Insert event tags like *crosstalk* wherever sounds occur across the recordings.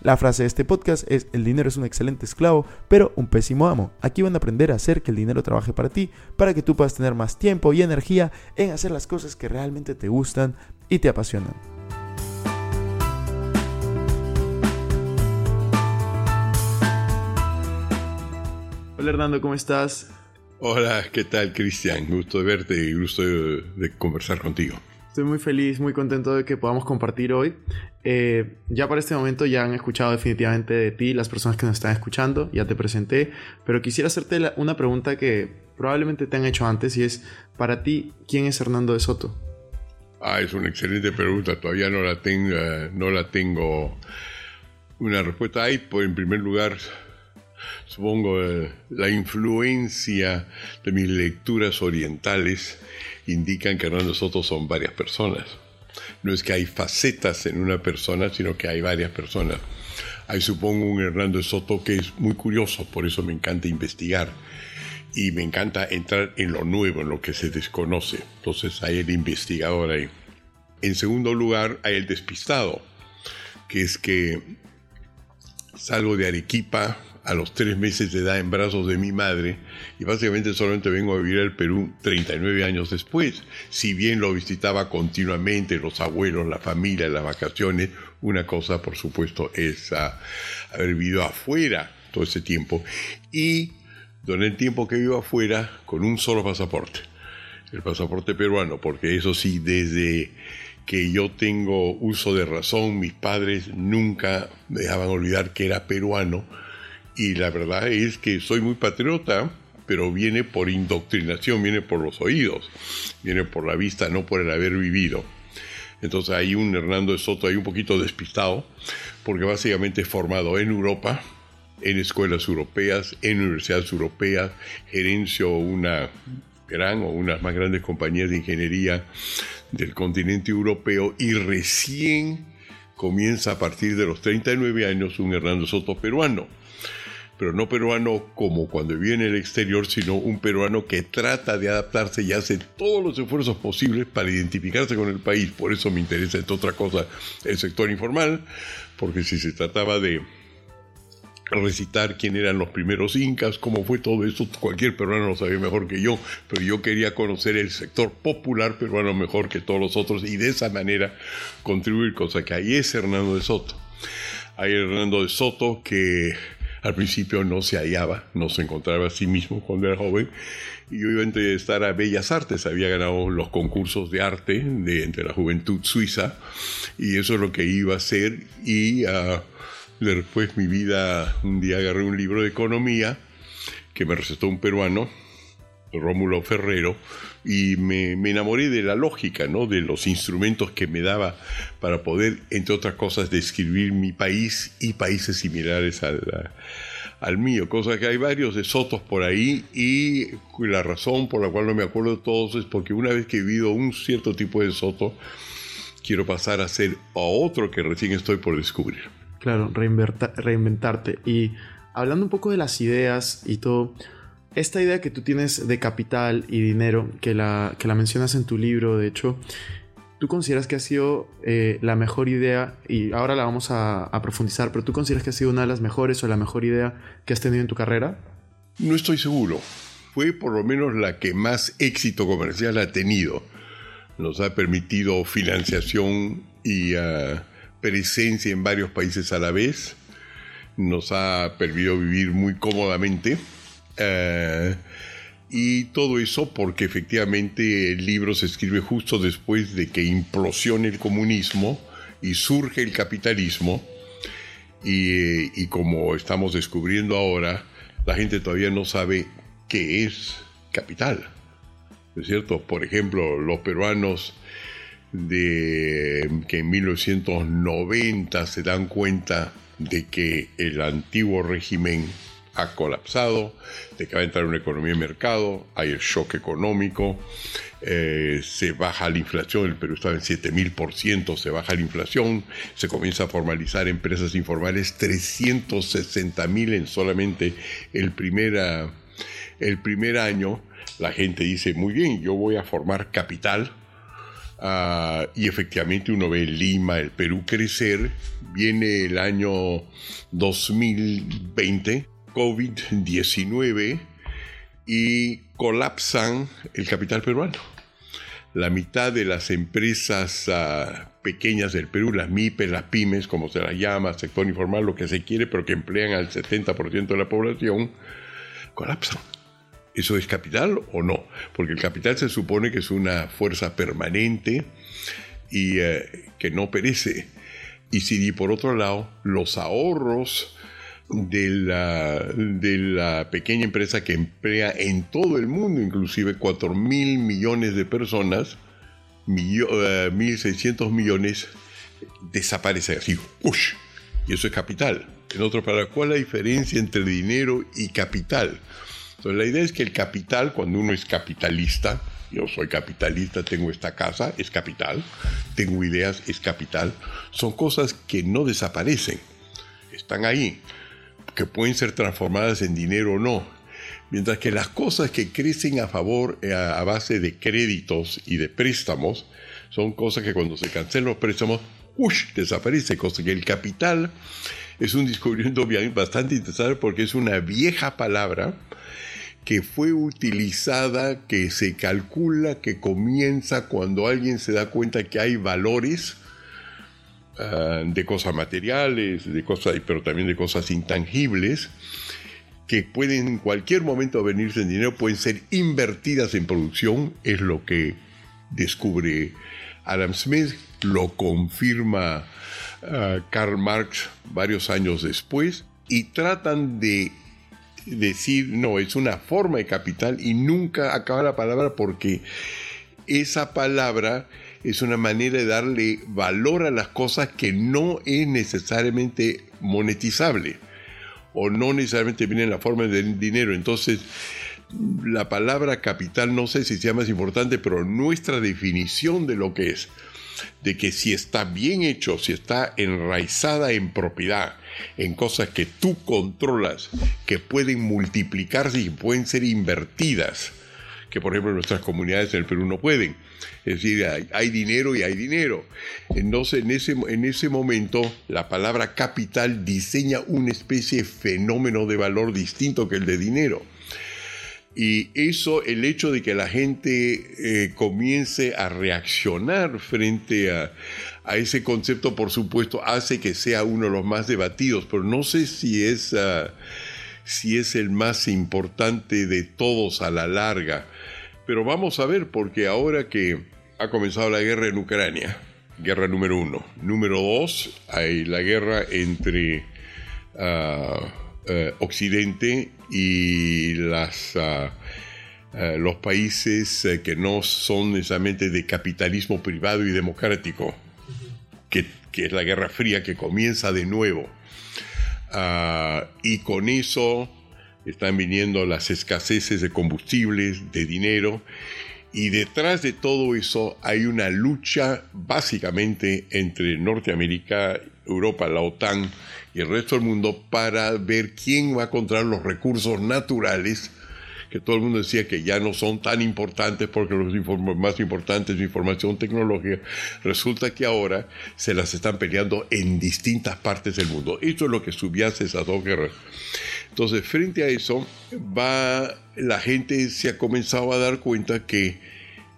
La frase de este podcast es el dinero es un excelente esclavo, pero un pésimo amo. Aquí van a aprender a hacer que el dinero trabaje para ti, para que tú puedas tener más tiempo y energía en hacer las cosas que realmente te gustan y te apasionan. Hola Hernando, ¿cómo estás? Hola, ¿qué tal Cristian? Gusto de verte y gusto de, de conversar contigo. Estoy muy feliz, muy contento de que podamos compartir hoy. Eh, ya para este momento ya han escuchado definitivamente de ti las personas que nos están escuchando, ya te presenté, pero quisiera hacerte una pregunta que probablemente te han hecho antes y es, para ti, ¿quién es Hernando de Soto? Ah, es una excelente pregunta. Todavía no la tengo, no la tengo una respuesta. Hay, pues, en primer lugar, supongo, eh, la influencia de mis lecturas orientales indican que Hernando Soto son varias personas. No es que hay facetas en una persona, sino que hay varias personas. Hay, supongo, un Hernando Soto que es muy curioso, por eso me encanta investigar. y me encanta entrar en lo nuevo, en lo que se desconoce. Entonces hay el investigador ahí. En segundo lugar, hay el despistado, que es que salgo de Arequipa a los tres meses de edad en brazos de mi madre y básicamente solamente vengo a vivir al Perú 39 años después. Si bien lo visitaba continuamente, los abuelos, la familia, las vacaciones, una cosa por supuesto es ah, haber vivido afuera todo ese tiempo y durante el tiempo que vivo afuera con un solo pasaporte, el pasaporte peruano, porque eso sí, desde que yo tengo uso de razón, mis padres nunca me dejaban olvidar que era peruano y la verdad es que soy muy patriota, pero viene por indoctrinación, viene por los oídos, viene por la vista, no por el haber vivido. Entonces hay un Hernando de Soto ahí un poquito despistado, porque básicamente es formado en Europa, en escuelas europeas, en universidades europeas, gerencio una gran o unas más grandes compañías de ingeniería del continente europeo y recién comienza a partir de los 39 años un Hernando Soto peruano. Pero no peruano como cuando vive en el exterior, sino un peruano que trata de adaptarse y hace todos los esfuerzos posibles para identificarse con el país. Por eso me interesa, entre otra cosa, el sector informal, porque si se trataba de recitar quién eran los primeros incas, cómo fue todo eso, cualquier peruano lo sabía mejor que yo, pero yo quería conocer el sector popular peruano mejor que todos los otros y de esa manera contribuir, cosa que ahí es Hernando de Soto. Hay Hernando de Soto que al principio no se hallaba, no se encontraba a sí mismo cuando era joven, y yo iba a estar a Bellas Artes, había ganado los concursos de arte de entre la juventud suiza, y eso es lo que iba a hacer, y uh, Después mi vida, un día agarré un libro de economía que me recetó un peruano, Rómulo Ferrero, y me, enamoré de la lógica, ¿no? de los instrumentos que me daba para poder, entre otras cosas, describir mi país y países similares al, al mío. Cosa que hay varios de Sotos por ahí y la razón por la cual no me acuerdo de todos es porque una vez que he vivido un cierto tipo de Soto, quiero pasar a ser otro que recién estoy por descubrir. Claro, reinventarte. Y hablando un poco de las ideas y todo, esta idea que tú tienes de capital y dinero, que la, que la mencionas en tu libro, de hecho, ¿tú consideras que ha sido eh, la mejor idea, y ahora la vamos a, profundizar, pero tú consideras que ha sido una de las mejores o la mejor idea que has tenido en tu carrera? No estoy seguro. Fue por lo menos la que más éxito comercial ha tenido. Nos ha permitido financiación y... Uh, presencia en varios países a la vez, nos ha permitido vivir muy cómodamente. Eh, y todo eso porque efectivamente el libro se escribe justo después de que implosione el comunismo y surge el capitalismo. Y, eh, y como estamos descubriendo ahora, la gente todavía no sabe qué es capital. ¿No es cierto? Por ejemplo, los peruanos de que en 1990 se dan cuenta de que el antiguo régimen ha colapsado, de que va a entrar una economía de mercado, hay el shock económico, eh, se baja la inflación, el Perú estaba en 7000%, se baja la inflación, se comienza a formalizar empresas informales, 360 mil en solamente el primer, ah, el primer año. La gente dice, muy bien, yo voy a formar capital, Ah, y efectivamente uno ve Lima, el Perú crecer. Viene el año 2020, COVID-19, y colapsan el capital peruano. La mitad de las empresas ah, pequeñas del Perú, las MIPES, las pymes, como se las llama, sector informal, lo que se quiere, pero que emplean al 70% de la población, colapsan. ¿Eso es capital o no? Porque el capital se supone que es una fuerza permanente y eh, que no perece. Y si por otro lado los ahorros de la, de la pequeña empresa que emplea en todo el mundo, inclusive 4 mil millones de personas, millo- eh, 1.600 millones, desaparecen así. ¡ush! Y eso es capital. En otras palabras, ¿cuál es la diferencia entre dinero y capital? Entonces, la idea es que el capital, cuando uno es capitalista, yo soy capitalista, tengo esta casa, es capital, tengo ideas, es capital, son cosas que no desaparecen, están ahí, que pueden ser transformadas en dinero o no. Mientras que las cosas que crecen a favor, eh, a, base de créditos y de préstamos, son cosas que cuando se cancelan los préstamos, ¡ush! desaparece, cosa que el capital es un descubrimiento *laughs* bastante interesante porque es una vieja palabra que fue utilizada, que se calcula que comienza cuando alguien se da cuenta que hay valores ah, de cosas materiales, de cosas, pero también de cosas intangibles, que pueden en cualquier momento venirse en dinero, pueden ser invertidas en producción, es lo que descubre Adam Smith, lo confirma ah, Karl Marx varios años después, y tratan de decir, no, es una forma de capital y nunca acaba la palabra porque esa palabra es una manera de darle valor a las cosas que no es necesariamente monetizable o no necesariamente viene en la forma de dinero. Entonces, la palabra capital no sé si sea más importante, pero nuestra definición de lo que es, de que si está bien hecho, si está enraizada en propiedad, en cosas que tú controlas, que pueden multiplicarse y pueden ser invertidas, que por ejemplo nuestras comunidades en el Perú no pueden. Es decir, hay, dinero y hay dinero. Entonces, en ese, en ese momento, la palabra capital diseña una especie de fenómeno de valor distinto que el de dinero. Y eso, el hecho de que la gente eh, comience a reaccionar frente a, a ese concepto, por supuesto, hace que sea uno de los más debatidos, pero no sé si es, ah, si es el más importante de todos a la larga. Pero vamos a ver, porque ahora que ha comenzado la guerra en Ucrania, guerra número uno. Número dos, hay la guerra entre ah, eh, Occidente y las, ah, eh, los países eh, que no son necesariamente de capitalismo privado y democrático, que, que es la Guerra Fría que comienza de nuevo. Ah, y con eso están viniendo las escaseces de combustibles, de dinero, y detrás de todo eso hay una lucha básicamente entre Norteamérica, Europa, la OTAN y el resto del mundo para ver quién va a controlar los recursos naturales que todo el mundo decía que ya no son tan importantes porque los más importantes es información tecnológica, resulta que ahora se las están peleando en distintas partes del mundo. Esto es lo que subyace esas dos guerras. Entonces, frente a eso, va, la gente se ha comenzado a dar cuenta que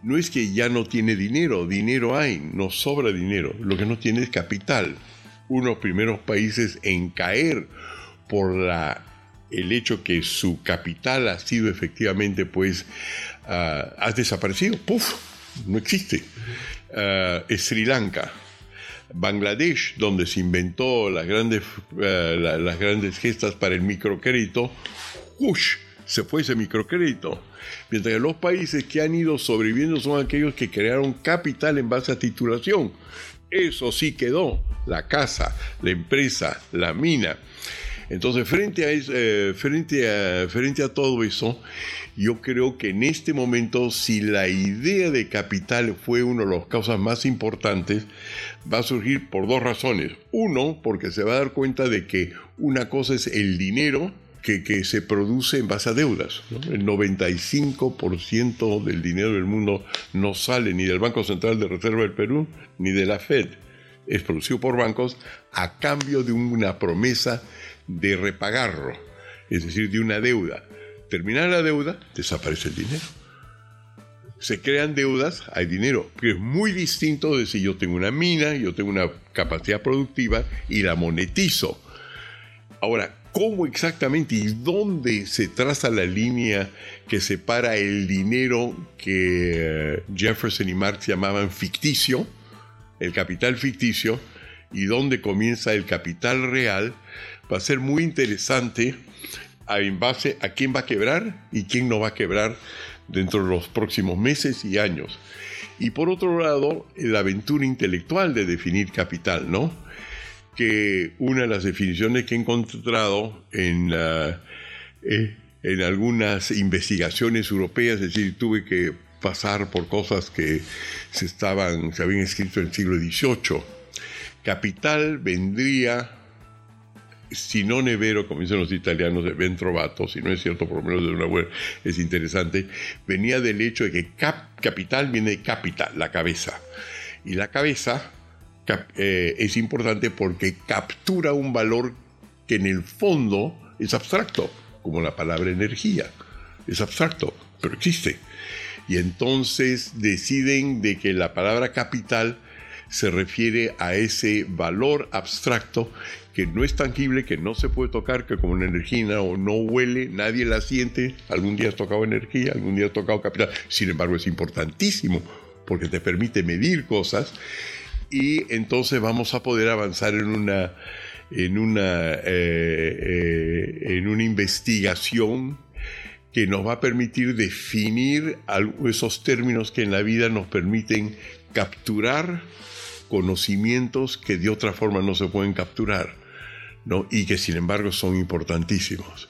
no es que ya no tiene dinero, dinero hay, no sobra dinero, lo que no tiene es capital. Uno de los primeros países en caer por la, el hecho que su capital ha sido efectivamente, pues, ah, ha desaparecido, ¡puf! No existe. Es Sri Lanka. Bangladesh, donde se inventó las grandes, eh, la- las grandes gestas para el microcrédito, ¡ush! se fue ese microcrédito. Mientras que los países que han ido sobreviviendo son aquellos que crearon capital en base a titulación. Eso sí quedó, la casa, la empresa, la mina. Entonces, frente a, eh, frente, a, frente a todo eso, yo creo que en este momento, si la idea de capital fue una de las causas más importantes, va a surgir por dos razones. Uno, porque se va a dar cuenta de que una cosa es el dinero que, que se produce en base a deudas. El 95% del dinero del mundo no sale ni del Banco Central de Reserva del Perú ni de la Fed. Es producido por bancos a cambio de una promesa de repagarlo, es decir, de una deuda. Termina la deuda, desaparece el dinero. Se crean deudas, hay dinero, pero es muy distinto de si yo tengo una mina, yo tengo una capacidad productiva y la monetizo. Ahora, ¿cómo exactamente y dónde se traza la línea que separa el dinero que eh, Jefferson y Marx llamaban ficticio, el capital ficticio, y dónde comienza el capital real? Va a ser muy interesante en base a quién va a quebrar y quién no va a quebrar dentro de los próximos meses y años. Y por otro lado, la aventura intelectual de definir capital, ¿no? que una de las definiciones que he encontrado en, eh, en algunas investigaciones europeas, es decir, tuve que pasar por cosas que se, estaban, se habían escrito en el siglo XVIII. Capital vendría, si no nevero, como dicen los italianos, de ben trovato, si no es cierto, por lo menos de una web es interesante, venía del hecho de que cap- capital viene de capital, la cabeza. Y la cabeza eh, es importante porque captura un valor que en el fondo es abstracto, como la palabra energía. Es abstracto, pero existe. Y entonces deciden de que la palabra capital se refiere a ese valor abstracto que no es tangible, que no se puede tocar, que como una energía o no huele, nadie la siente. Algún día has tocado energía, algún día has tocado capital. Sin embargo, es importantísimo porque te permite medir cosas y entonces vamos a poder avanzar en una, en una, eh, eh, en una investigación que nos va a permitir definir esos términos que en la vida nos permiten capturar conocimientos que de otra forma no se pueden capturar, ¿no? Y que sin embargo son importantísimos.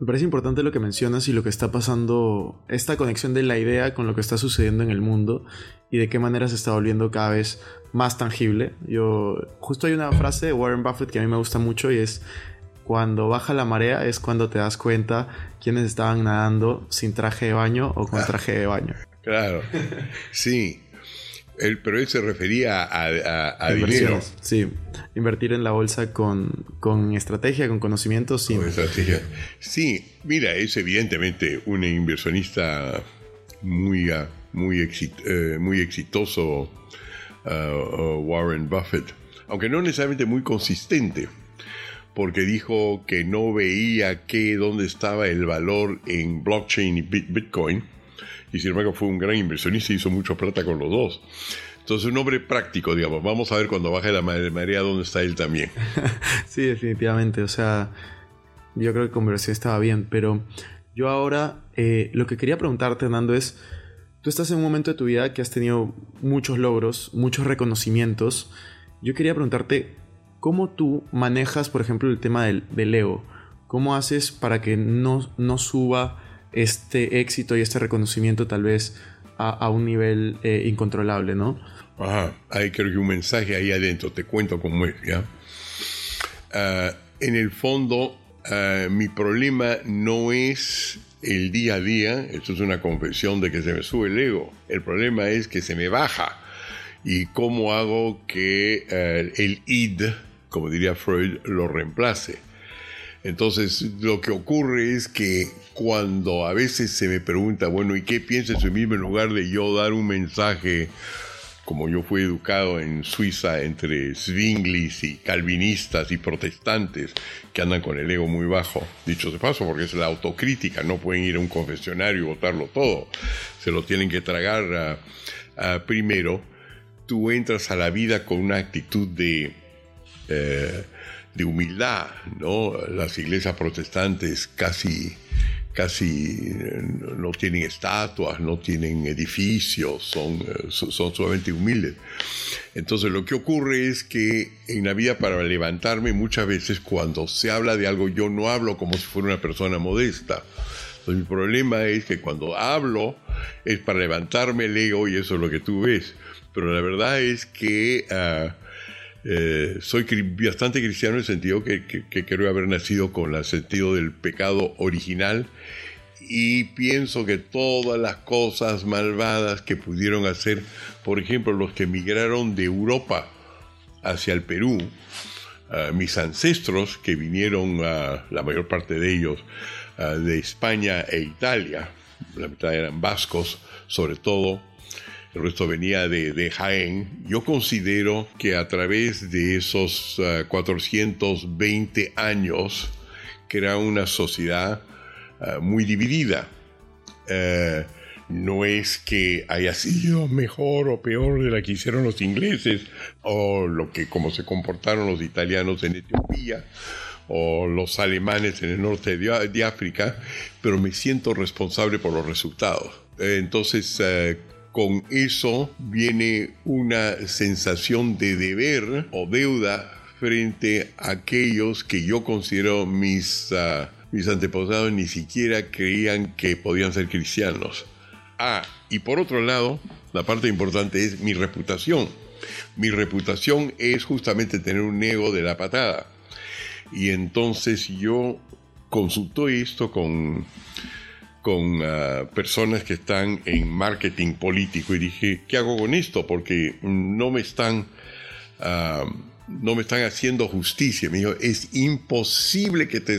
Me parece importante lo que mencionas y lo que está pasando, esta conexión de la idea con lo que está sucediendo en el mundo y de qué manera se está volviendo cada vez más tangible. Yo, justo hay una frase de Warren Buffett que a mí me gusta mucho y es, cuando baja la marea es cuando te das cuenta quiénes estaban nadando sin traje de baño o con traje de baño. Claro, *laughs* sí. Él, pero él se refería a, a- a dinero. Inversiones. Sí, invertir en la bolsa con, con estrategia, con conocimiento, sí. Con estrategia. Sí, mira, es evidentemente un inversionista muy, ah, muy, exit- eh, muy exitoso, ah, Warren Buffett, aunque no necesariamente muy consistente, porque dijo que no veía que dónde estaba el valor en blockchain y bit- Bitcoin, y sin embargo fue un gran inversionista y hizo mucha plata con los dos. Entonces, un hombre práctico, digamos. Vamos a ver cuando baje la mare- marea dónde está él también. *laughs* Sí, definitivamente. O sea, yo creo que conversión estaba bien, pero yo ahora eh, lo que quería preguntarte, Nando, es, tú estás en un momento de tu vida que has tenido muchos logros, muchos reconocimientos. Yo quería preguntarte, ¿cómo tú manejas, por ejemplo, el tema del, del ego? ¿Cómo haces para que no, no suba este éxito y este reconocimiento tal vez a, un nivel eh, incontrolable, ¿no? Ajá, hay creo que un mensaje ahí adentro, te cuento cómo es, ¿ya? Ah, en el fondo, ah, mi problema no es el día a día, esto es una confesión de que se me sube el ego, el problema es que se me baja. ¿Y cómo hago que ah, el id, como diría Freud, lo reemplace? Entonces, lo que ocurre es que cuando a veces se me pregunta, bueno, ¿y qué piensa en mismo en lugar de yo dar un mensaje, como yo fui educado en Suiza entre Zwinglis y calvinistas y protestantes que andan con el ego muy bajo, dicho de paso, porque es la autocrítica, no pueden ir a un confesionario y votarlo todo, se lo tienen que tragar primero, tú entras a la vida con una actitud de... eh, de humildad, ¿no? Las iglesias protestantes casi, casi eh, no tienen estatuas, no tienen edificios, son, eh, son, sumamente humildes. Entonces lo que ocurre es que en la vida para levantarme muchas veces cuando se habla de algo yo no hablo como si fuera una persona modesta. Entonces, mi problema es que cuando hablo es para levantarme el ego y eso es lo que tú ves. Pero la verdad es que... ah, eh, soy bastante cristiano en el sentido que, creo haber nacido con el sentido del pecado original y pienso que todas las cosas malvadas que pudieron hacer, por ejemplo, los que emigraron de Europa hacia el Perú, mis ancestros que vinieron, ah, la mayor parte de ellos, de España e Italia, la mitad eran vascos sobre todo, el resto venía de, de Jaén, yo considero que a través de esos ah, 420 años, que era una sociedad ah, muy dividida, eh, no es que haya sido mejor o peor de la que hicieron los ingleses o lo que como se comportaron los italianos en Etiopía o los alemanes en el norte de, de África, pero me siento responsable por los resultados. Entonces, eh, con eso viene una sensación de deber o deuda frente a aquellos que yo considero mis, ah, mis antepasados ni siquiera creían que podían ser cristianos. Ah, y por otro lado, la parte importante es mi reputación. Mi reputación es justamente tener un ego de la patada. Y entonces yo consulto esto con, con ah, personas que están en marketing político y dije, ¿qué hago con esto? Porque no me están, ah, no me están haciendo justicia. Me dijo, es imposible que te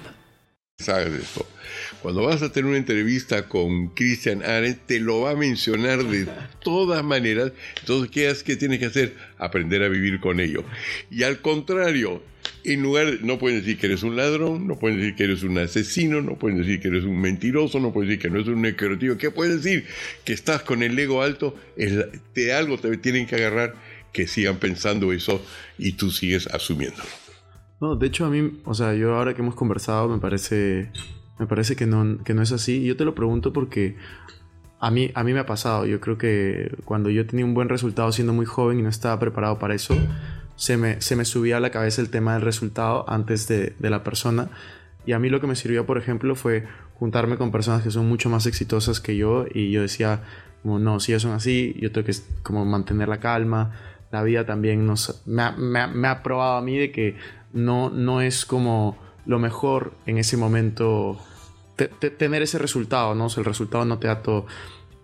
sabes esto. Cuando vas a tener una entrevista con Christian Arendt, te lo va a mencionar de todas maneras. Entonces, ¿qué es que tienes que hacer? Aprender a vivir con ello. Y al contrario, en lugar, no pueden decir que eres un ladrón, no pueden decir que eres un asesino, no pueden decir que eres un mentiroso, no pueden decir que no eres un necrotivo. ¿Qué pueden decir? Que estás con el ego alto, de algo te tienen que agarrar que sigan pensando eso y tú sigues asumiéndolo. No, de hecho a mí, o sea, yo ahora que hemos conversado me parece, me parece que no, que no es así. Yo te lo pregunto porque a mí, a mí me ha pasado. Yo creo que cuando yo tenía un buen resultado siendo muy joven y no estaba preparado para eso, se me, se me subía a la cabeza el tema del resultado antes de, de la persona. Y a mí lo que me sirvió, por ejemplo, fue juntarme con personas que son mucho más exitosas que yo y yo decía, como, no, si ellos son así, yo tengo que como mantener la calma. La vida también nos, me, ha, me ha- me ha probado a mí de que no, no es como lo mejor en ese momento te- te- tener ese resultado, ¿no? O sea, el resultado no te da todo.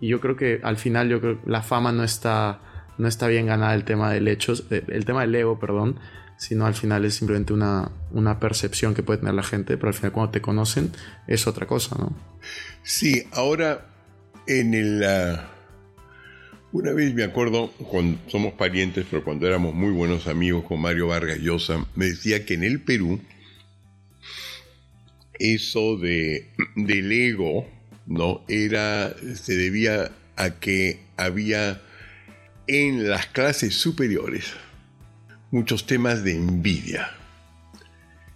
Y yo creo que al final, yo creo que la fama no está, no está bien ganada el tema del hechos, de- el tema del ego, perdón, sino al final es simplemente una, una percepción que puede tener la gente, pero al final cuando te conocen es otra cosa, ¿no? Sí, ahora en el... ah, una vez me acuerdo, cuando somos parientes, pero cuando éramos muy buenos amigos con Mario Vargas Llosa, me decía que en el Perú eso de, del ego, ¿no? Era, se debía a que había en las clases superiores muchos temas de envidia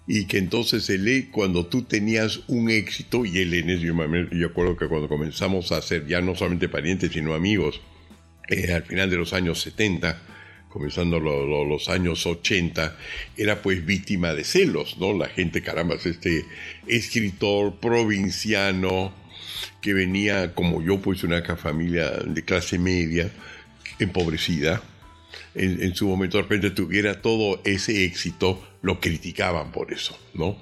y que entonces el e- cuando tú tenías un éxito y él en eso yo yo acuerdo que cuando comenzamos a ser ya no solamente parientes sino amigos eh, al final de los años 70 comenzando lo- lo- los años 80, era pues víctima de celos, ¿no? La gente, caramba, es este escritor provinciano que venía, como yo, pues una familia de clase media, empobrecida, en, en su momento de repente tuviera todo ese éxito, lo criticaban por eso, ¿no?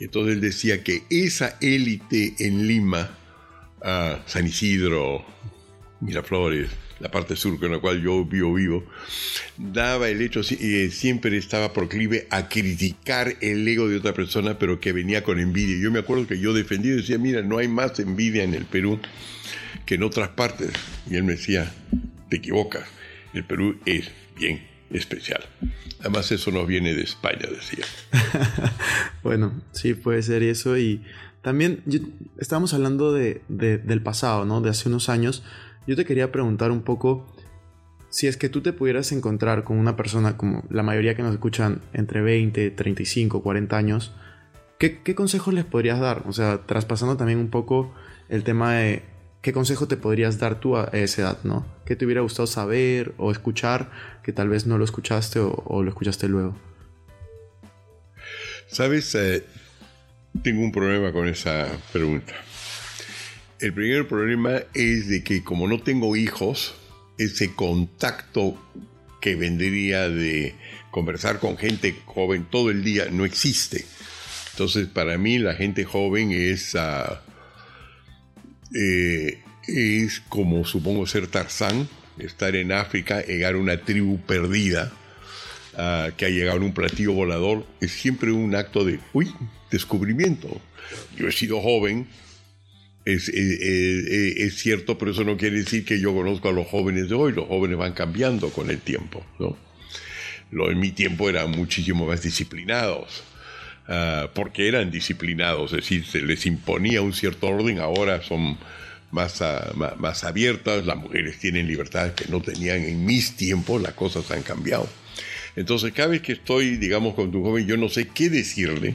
Entonces él decía que esa élite en Lima, ah, San Isidro, Miraflores, la parte sur con la cual yo vivo vivo, daba el hecho, eh, siempre estaba proclive a criticar el ego de otra persona, pero que venía con envidia. Yo me acuerdo que yo defendía y decía, mira, no hay más envidia en el Perú que en otras partes. Y él me decía, te equivocas, el Perú es bien especial. Además eso nos viene de España, decía. *laughs* Bueno, sí, puede ser eso. Y también yo- estábamos hablando de, de- del pasado, ¿no? De hace unos años. Yo te quería preguntar un poco si es que tú te pudieras encontrar con una persona como la mayoría que nos escuchan entre 20, 35, 40 años, ¿qué, consejos les podrías dar? O sea, traspasando también un poco el tema de qué consejo te podrías dar tú a esa edad, ¿no? ¿Qué te hubiera gustado saber o escuchar que tal vez no lo escuchaste o, o lo escuchaste luego? Sabes, Eh, tengo un problema con esa pregunta. El primer problema es de que como no tengo hijos, ese contacto que vendría de conversar con gente joven todo el día no existe. Entonces, para mí la gente joven es, eh, es como supongo ser Tarzán, estar en África, llegar a una tribu perdida, ah, que ha llegado en un platillo volador, es siempre un acto de, uy, descubrimiento. Yo he sido joven, es, es- es- es cierto, pero eso no quiere decir que yo conozco a los jóvenes de hoy, los jóvenes van cambiando con el tiempo, ¿no? Lo, en mi tiempo eran muchísimo más disciplinados, ah, porque eran disciplinados, es decir, se les imponía un cierto orden, ahora son más, ah, ma- más, abiertas, las mujeres tienen libertades que no tenían en mis tiempos, las cosas han cambiado. Entonces, cada vez que estoy, digamos, con tu joven, yo no sé qué decirle,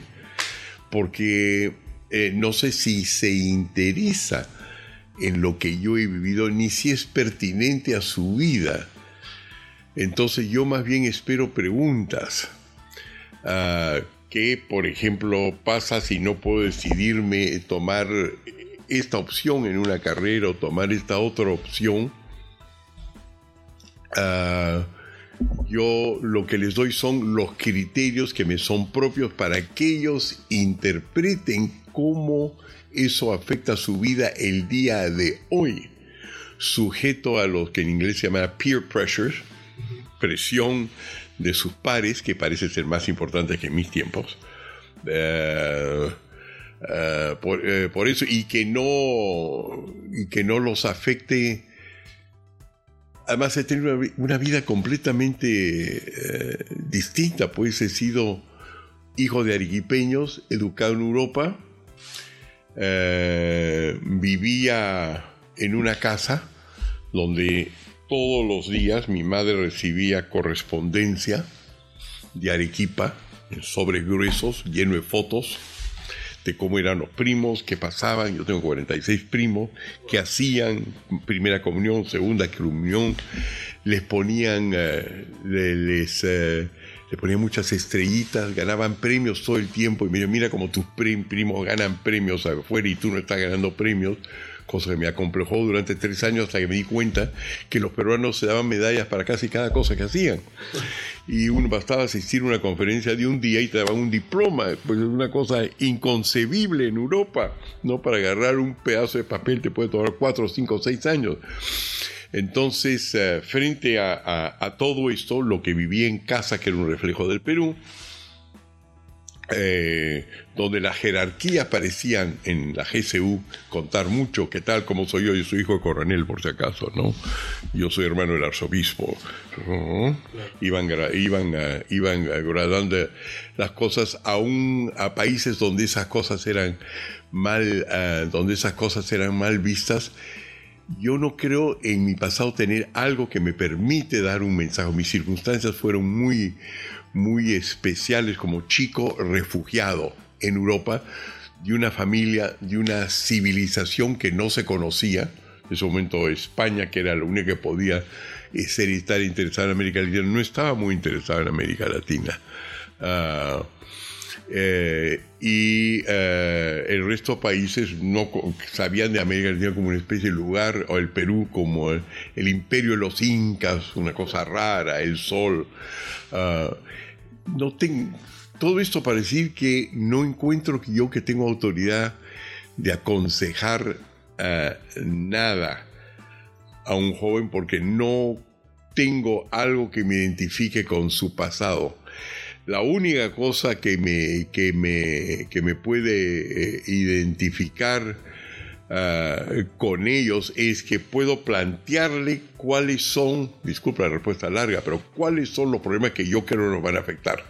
porque eh, no sé si se interesa en lo que yo he vivido, ni si es pertinente a su vida. Entonces yo más bien espero preguntas. Ah, ¿Qué, por ejemplo, pasa si no puedo decidirme tomar esta opción en una carrera o tomar esta otra opción? Ah, yo lo que les doy son los criterios que me son propios para que ellos interpreten cómo eso afecta su vida el día de hoy, sujeto a lo que en inglés se llama peer pressure, presión de sus pares, que parece ser más importante que en mis tiempos. Eh, eh, eh, por eso, y que no, y que no los afecte además he tenido una, una vida completamente distinta, pues he sido hijo de arequipeños, educado en Europa, eh, vivía en una casa donde todos los días mi madre recibía correspondencia de Arequipa en sobres gruesos, lleno de fotos de cómo eran los primos, qué pasaban. Yo tengo 46 primos, qué hacían, primera comunión, segunda comunión. Les ponían, eh, le- les, eh, le ponían muchas estrellitas, ganaban premios todo el tiempo. Y mira, mira cómo tus prim- primos ganan premios afuera y tú no estás ganando premios. Cosa que me acomplejó durante tres años hasta que me di cuenta que los peruanos se daban medallas para casi cada cosa que hacían y uno bastaba asistir a una conferencia de un día y te daban un diploma, pues es una cosa inconcebible en Europa, no para agarrar un pedazo de papel te puede tomar cuatro, cinco, seis años. Entonces, eh, frente a, todo esto, lo que viví en casa, que era un reflejo del Perú, eh, donde las jerarquías parecían en la GCU contar mucho, qué tal, como soy yo, yo soy hijo de coronel por si acaso, ¿no? Yo soy hermano del arzobispo. Iban, iban, ah, iban gradando las cosas aún a países donde esas cosas eran mal, donde esas cosas eran mal vistas. Yo no creo en mi pasado tener algo que me permite dar un mensaje. Mis circunstancias fueron muy, muy especiales como chico refugiado en Europa de una familia, de una civilización que no se conocía. En ese momento España, que era la única que podía ser y estar interesado en América Latina. No estaba muy interesado en América Latina. Ah, eh, y eh, el resto de países no sabían de América Latina como una especie de lugar, o el Perú como el, imperio de los incas, una cosa rara, el sol. Ah, no ten- todo esto para decir que no encuentro que yo que tengo autoridad de aconsejar ah, nada a un joven porque no tengo algo que me identifique con su pasado. La única cosa que me, que me, que me puede eh, identificar ah, con ellos es que puedo plantearle cuáles son, disculpa la respuesta larga, pero cuáles son los problemas que yo creo nos van a afectar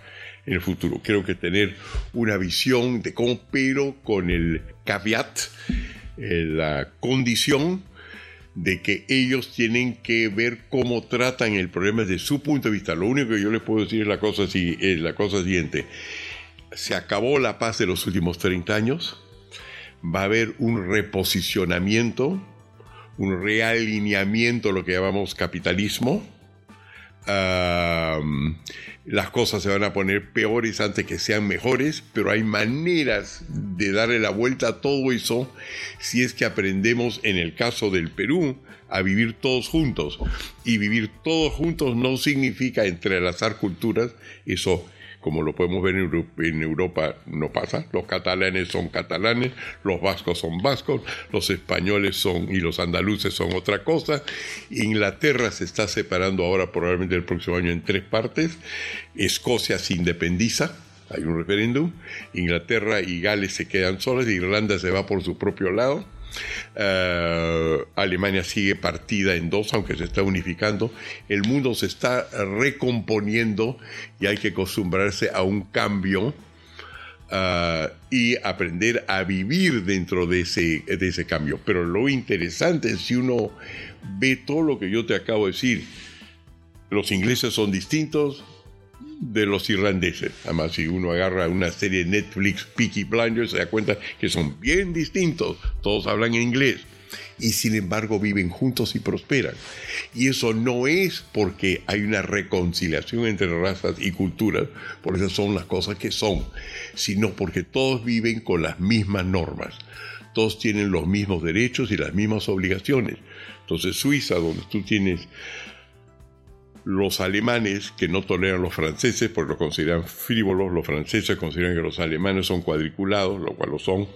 en el futuro. Creo que tener una visión de cómo, pero con el caveat, eh, la condición de que ellos tienen que ver cómo tratan el problema desde su punto de vista. Lo único que yo les puedo decir es la cosa, es la cosa siguiente. Se acabó la paz de los últimos 30 años. Va a haber un reposicionamiento, un realineamiento, lo que llamamos capitalismo. Las cosas se van a poner peores antes que sean mejores, pero hay maneras de darle la vuelta a todo eso si es que aprendemos, en el caso del Perú, a vivir todos juntos. Y vivir todos juntos no significa entrelazar culturas, eso como lo podemos ver en Europa, no pasa. Los catalanes son catalanes, los vascos son vascos, los españoles son y los andaluces son otra cosa. Inglaterra se está separando ahora probablemente el próximo año en tres partes. Escocia se independiza, hay un referéndum. Inglaterra y Gales se quedan solas, Irlanda se va por su propio lado. Eh, Alemania sigue partida en dos, aunque se está unificando. El mundo se está recomponiendo y hay que acostumbrarse a un cambio ah, y aprender a vivir dentro de ese, de ese cambio. Pero lo interesante es si uno ve todo lo que yo te acabo de decir. Los ingleses son distintos, de los irlandeses. Además, si uno agarra una serie de Netflix, Peaky Blinders, se da cuenta que son bien distintos. Todos hablan inglés. Y sin embargo viven juntos y prosperan. Y eso no es porque hay una reconciliación entre razas y culturas, por eso son las cosas que son, sino porque todos viven con las mismas normas. Todos tienen los mismos derechos y las mismas obligaciones. Entonces Suiza, donde tú tienes los alemanes que no toleran los franceses porque los consideran frívolos, los franceses consideran que los alemanes son cuadriculados, lo cual lo son.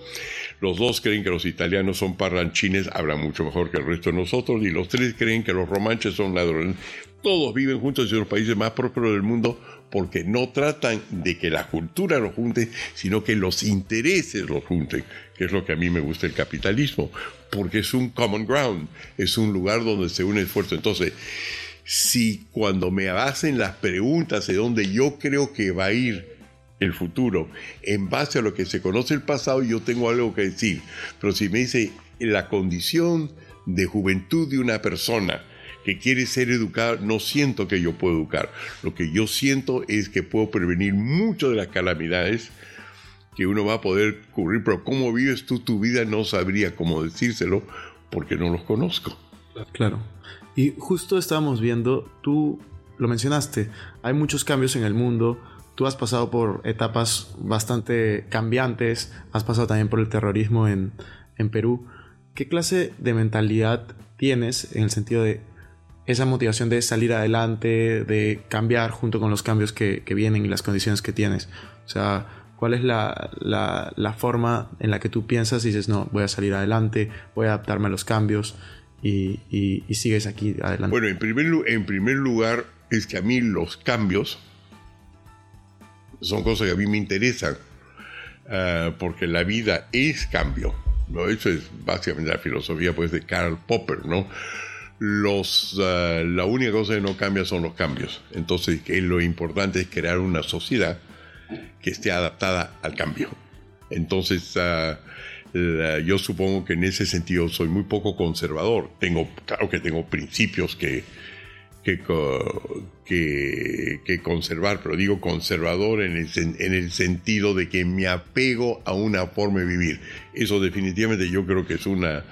Los dos creen que los italianos son parlanchines, hablan mucho mejor que el resto de nosotros, y los tres creen que los romanches son ladrones. Todos viven juntos en los países más prósperos del mundo porque no tratan de que la cultura los junte, sino que los intereses los junten, que es lo que a mí me gusta el capitalismo, porque es un common ground, es un lugar donde se une esfuerzo. Entonces, si cuando me hacen las preguntas de dónde yo creo que va a ir el futuro, en base a lo que se conoce el pasado, yo tengo algo que decir. Pero si me dice la condición de juventud de una persona que quiere ser educada, no siento que yo puedo educar. Lo que yo siento es que puedo prevenir muchas de las calamidades que uno va a poder cubrir, pero cómo vives tú tu vida no sabría cómo decírselo porque no los conozco. Claro. Y justo estábamos viendo, tú lo mencionaste, hay muchos cambios en el mundo, tú has pasado por etapas bastante cambiantes, has pasado también por el terrorismo en, en Perú. ¿Qué clase de mentalidad tienes en el sentido de esa motivación de salir adelante, de cambiar junto con los cambios que, vienen y las condiciones que tienes? O sea, ¿cuál es la, la, la forma en la que tú piensas y dices, no, voy a salir adelante, voy a adaptarme a los cambios? Y, y, y sigues aquí adelante. Bueno, en primer, en primer lugar es que a mí los cambios son cosas que a mí me interesan, ah, porque la vida es cambio. ¿no? Eso es básicamente la filosofía pues, de Karl Popper. ¿no? Los, ah, la única cosa que no cambia son los cambios. Entonces, que lo importante es crear una sociedad que esté adaptada al cambio. Entonces, ah, la- yo supongo que en ese sentido soy muy poco conservador. Tengo, claro que tengo principios que, que, que, conservar, pero digo conservador en el, en el sentido de que me apego a una forma de vivir. Eso definitivamente yo creo que es una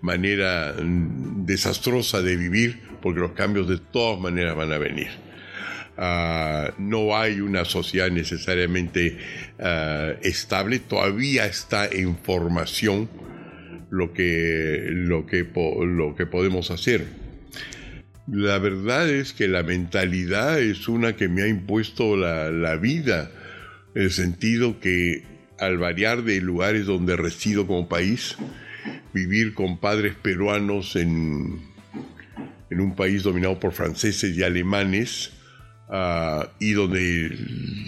manera mm, desastrosa de vivir porque los cambios de todas maneras van a venir. Ah, no hay una sociedad necesariamente ah, estable, todavía está en formación lo que, lo que, lo que podemos hacer. La verdad es que la mentalidad es una que me ha impuesto la, la vida, el sentido que al variar de lugares donde resido como país, vivir con padres peruanos en, en un país dominado por franceses y alemanes, ah, y donde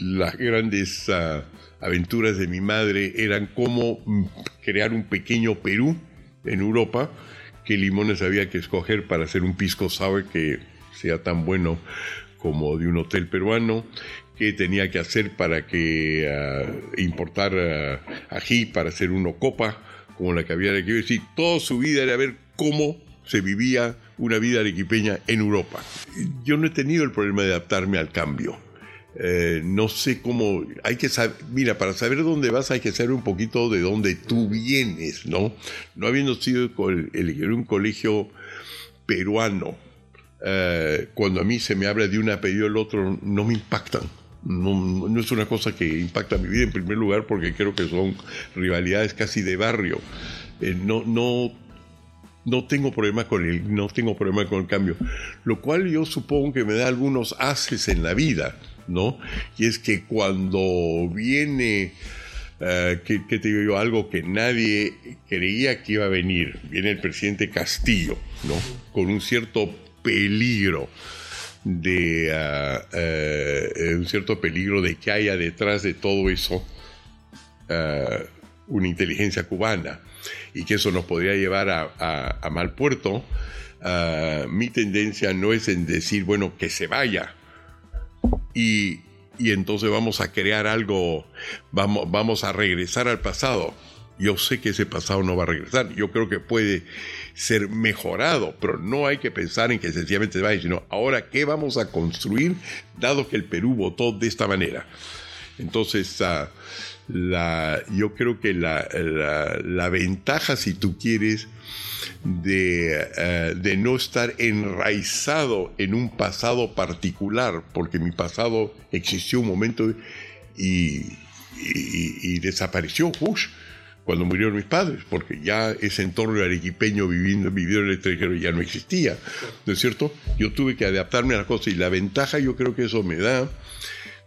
las grandes ah, aventuras de mi madre eran cómo mm, crear un pequeño Perú en Europa, qué limones había que escoger para hacer un pisco sour que sea tan bueno como de un hotel peruano, qué tenía que hacer para que ah, importar ají para hacer una copa como la que había aquí. Es toda su vida era ver cómo se vivía una vida arequipeña en Europa. Yo no he tenido el problema de adaptarme al cambio. Eh, no sé cómo, hay que saber, mira, para saber dónde vas hay que saber un poquito de dónde tú vienes, ¿no? No habiendo sido el- un colegio peruano, eh, cuando a mí se me habla de un apellido el otro, no me impactan. No, no es una cosa que impacta mi vida en primer lugar porque creo que son rivalidades casi de barrio. Eh, no, no, no tengo problema con el, no tengo problema con el cambio. Lo cual yo supongo que me da algunos haces en la vida, ¿no? Y es que cuando viene, eh, ¿qué, qué te digo yo? Algo que nadie creía que iba a venir. Viene el presidente Castillo, ¿no? Con un cierto peligro de ah, eh, eh, un cierto peligro de que haya detrás de todo eso ah, una inteligencia cubana y que eso nos podría llevar a, mal puerto, ah, mi tendencia no es en decir, bueno, que se vaya y, y entonces vamos a crear algo, vamos, vamos a regresar al pasado. Yo sé que ese pasado no va a regresar. Yo creo que puede ser mejorado, pero no hay que pensar en que sencillamente se vaya, sino ahora qué vamos a construir dado que el Perú votó de esta manera. Entonces, ah, la, yo creo que la, la- ventaja, si tú quieres, de, eh, de no estar enraizado en un pasado particular, porque mi pasado existió un momento y, y- desapareció, ¡ush! cuando murieron mis padres, porque ya ese entorno arequipeño viviendo, viviendo en el extranjero ya no existía, ¿no es cierto? Yo tuve que adaptarme a las cosas y la ventaja yo creo que eso me da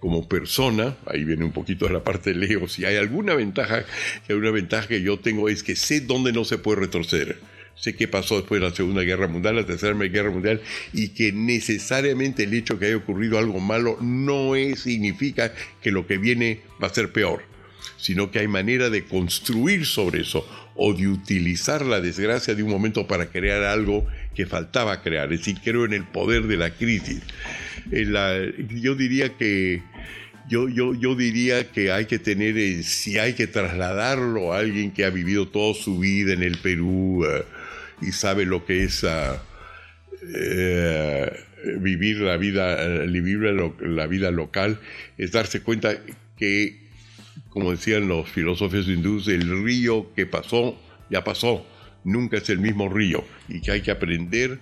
como persona, ahí viene un poquito de la parte de Leo, si hay alguna ventaja, si hay una ventaja que yo tengo es que sé dónde no se puede retroceder. Sé qué pasó después de la Segunda Guerra Mundial, la Tercera Guerra Mundial, y que necesariamente el hecho que haya ocurrido algo malo no es, significa que lo que viene va a ser peor, sino que hay manera de construir sobre eso o de utilizar la desgracia de un momento para crear algo que faltaba crear. Es decir, creo en el poder de la crisis. En la- yo diría que yo, yo, yo diría que hay que tener, eh, si hay que trasladarlo a alguien que ha vivido toda su vida en el Perú eh, y sabe lo que es ah, eh, vivir la vida, vivir lo- la vida local, es darse cuenta que, como decían los filósofos hindúes, el río que pasó, ya pasó, nunca es el mismo río y que hay que aprender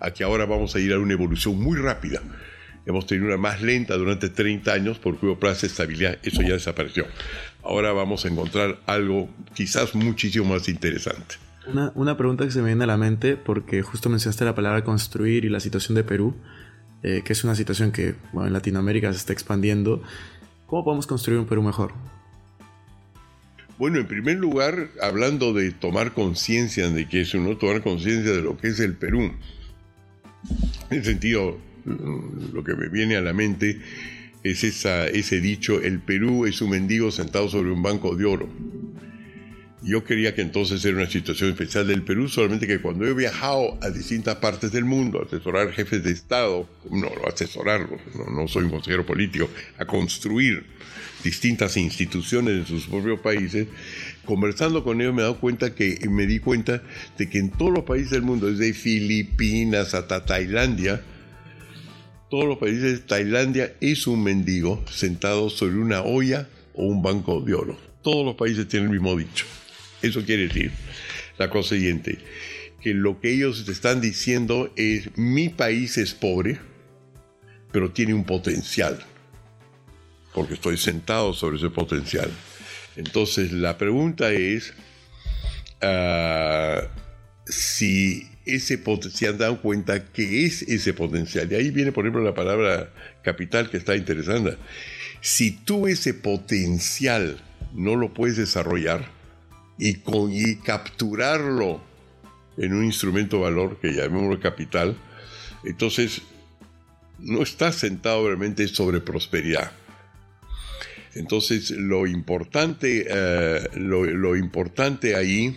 a que ahora vamos a ir a una evolución muy rápida. Hemos tenido una más lenta durante 30 años porque hubo plaza de estabilidad, eso ya desapareció. Ahora vamos a encontrar algo quizás muchísimo más interesante. Una, una pregunta que se me viene a la mente, porque justo mencionaste la palabra construir y la situación de Perú, eh, que es una situación que bueno, en Latinoamérica se está expandiendo. ¿Cómo podemos construir un Perú mejor? Bueno, en primer lugar, hablando de tomar conciencia de que es uno, tomar conciencia de lo que es el Perú. En sentido, mm, lo que me viene a la mente es esa, ese dicho, el Perú es un mendigo sentado sobre un banco de oro. Yo creía que entonces era una situación especial del Perú, solamente que cuando he viajado a distintas partes del mundo, a asesorar jefes de Estado, no, no asesorarlos, no, no soy un consejero político, a construir distintas instituciones en sus propios países, conversando con ellos me he dado cuenta que me di cuenta de que en todos los países del mundo, desde Filipinas hasta Tailandia, todos los países, Tailandia es un mendigo sentado sobre una olla o un banco de oro. Todos los países tienen el mismo dicho. Eso quiere decir la cosa siguiente, que lo que ellos te están diciendo es mi país es pobre, pero tiene un potencial, porque estoy sentado sobre ese potencial. Entonces la pregunta es ah, si ese potencial, dan cuenta que es ese potencial. Y ahí viene, por ejemplo, la palabra capital que está interesante. Si tú ese potencial no lo puedes desarrollar y, con, y capturarlo en un instrumento de valor que llamémoslo capital, entonces no estás sentado realmente sobre prosperidad. Entonces lo importante, eh, lo importante ahí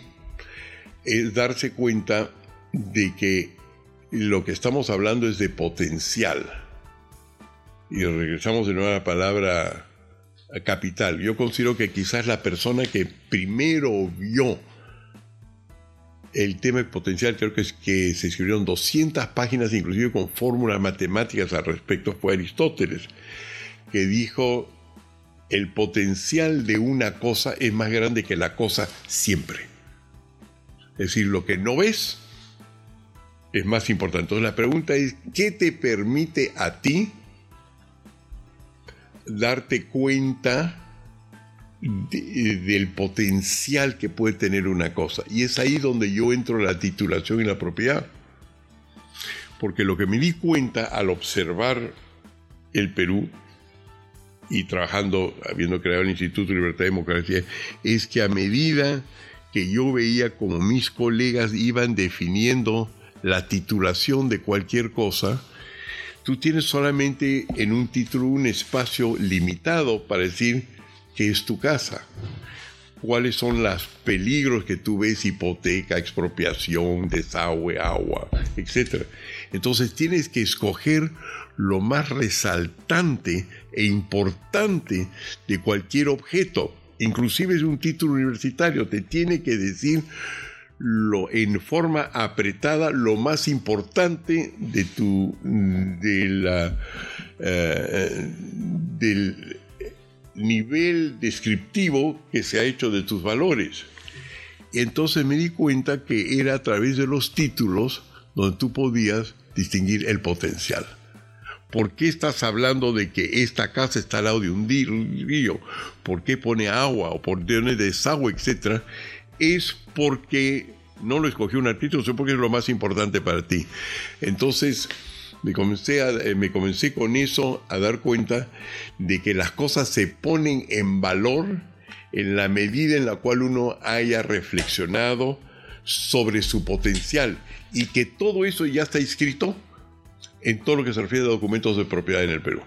es darse cuenta de que lo que estamos hablando es de potencial. Y regresamos de nuevo a la palabra capital. Yo considero que quizás la persona que primero vio el tema de potencial, creo que es que se escribieron 200 páginas, inclusive con fórmulas matemáticas al respecto, fue Aristóteles, que dijo, el potencial de una cosa es más grande que la cosa siempre. Es decir, lo que no ves es más importante. Entonces la pregunta es, ¿qué te permite a ti darte cuenta de- del potencial que puede tener una cosa? Y es ahí donde yo entro en la titulación y la propiedad. Porque lo que me di cuenta al observar el Perú y trabajando, habiendo creado el Instituto de Libertad y Democracia, es que a medida que yo veía como mis colegas iban definiendo la titulación de cualquier cosa, tú tienes solamente en un título un espacio limitado para decir que es tu casa. ¿Cuáles son los peligros que tú ves? Hipoteca, expropiación, desagüe, agua, etc. Entonces tienes que escoger lo más resaltante e importante de cualquier objeto. Inclusive es un título universitario, te tiene que decir lo, en forma apretada lo más importante de tu eh, del nivel descriptivo que se ha hecho de tus valores. Entonces me di cuenta que era a través de los títulos donde tú podías distinguir el potencial. ¿Por qué estás hablando de que esta casa está al lado de un río? ¿Por qué pone agua o por qué pone desagüe, etcétera? Es porque no lo escogió un artista, sino porque es lo más importante para ti. Entonces, me comencé, a- eh, me comencé con eso a dar cuenta de que las cosas se ponen en valor en la medida en la cual uno haya reflexionado sobre su potencial y que todo eso ya está escrito en todo lo que se refiere a documentos de propiedad en el Perú.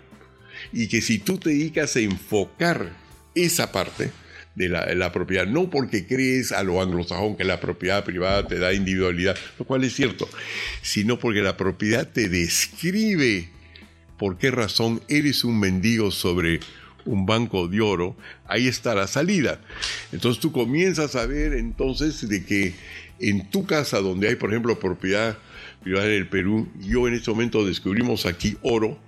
Y que si tú te dedicas a enfocar esa parte de la, propiedad, no porque crees a lo anglosajón que la propiedad privada te da individualidad, lo cual es cierto, sino porque la propiedad te describe por qué razón eres un mendigo sobre un banco de oro, ahí está la salida. Entonces tú comienzas a ver entonces de que en tu casa donde hay, por ejemplo, propiedad privada en el Perú, yo en este momento descubrimos aquí oro,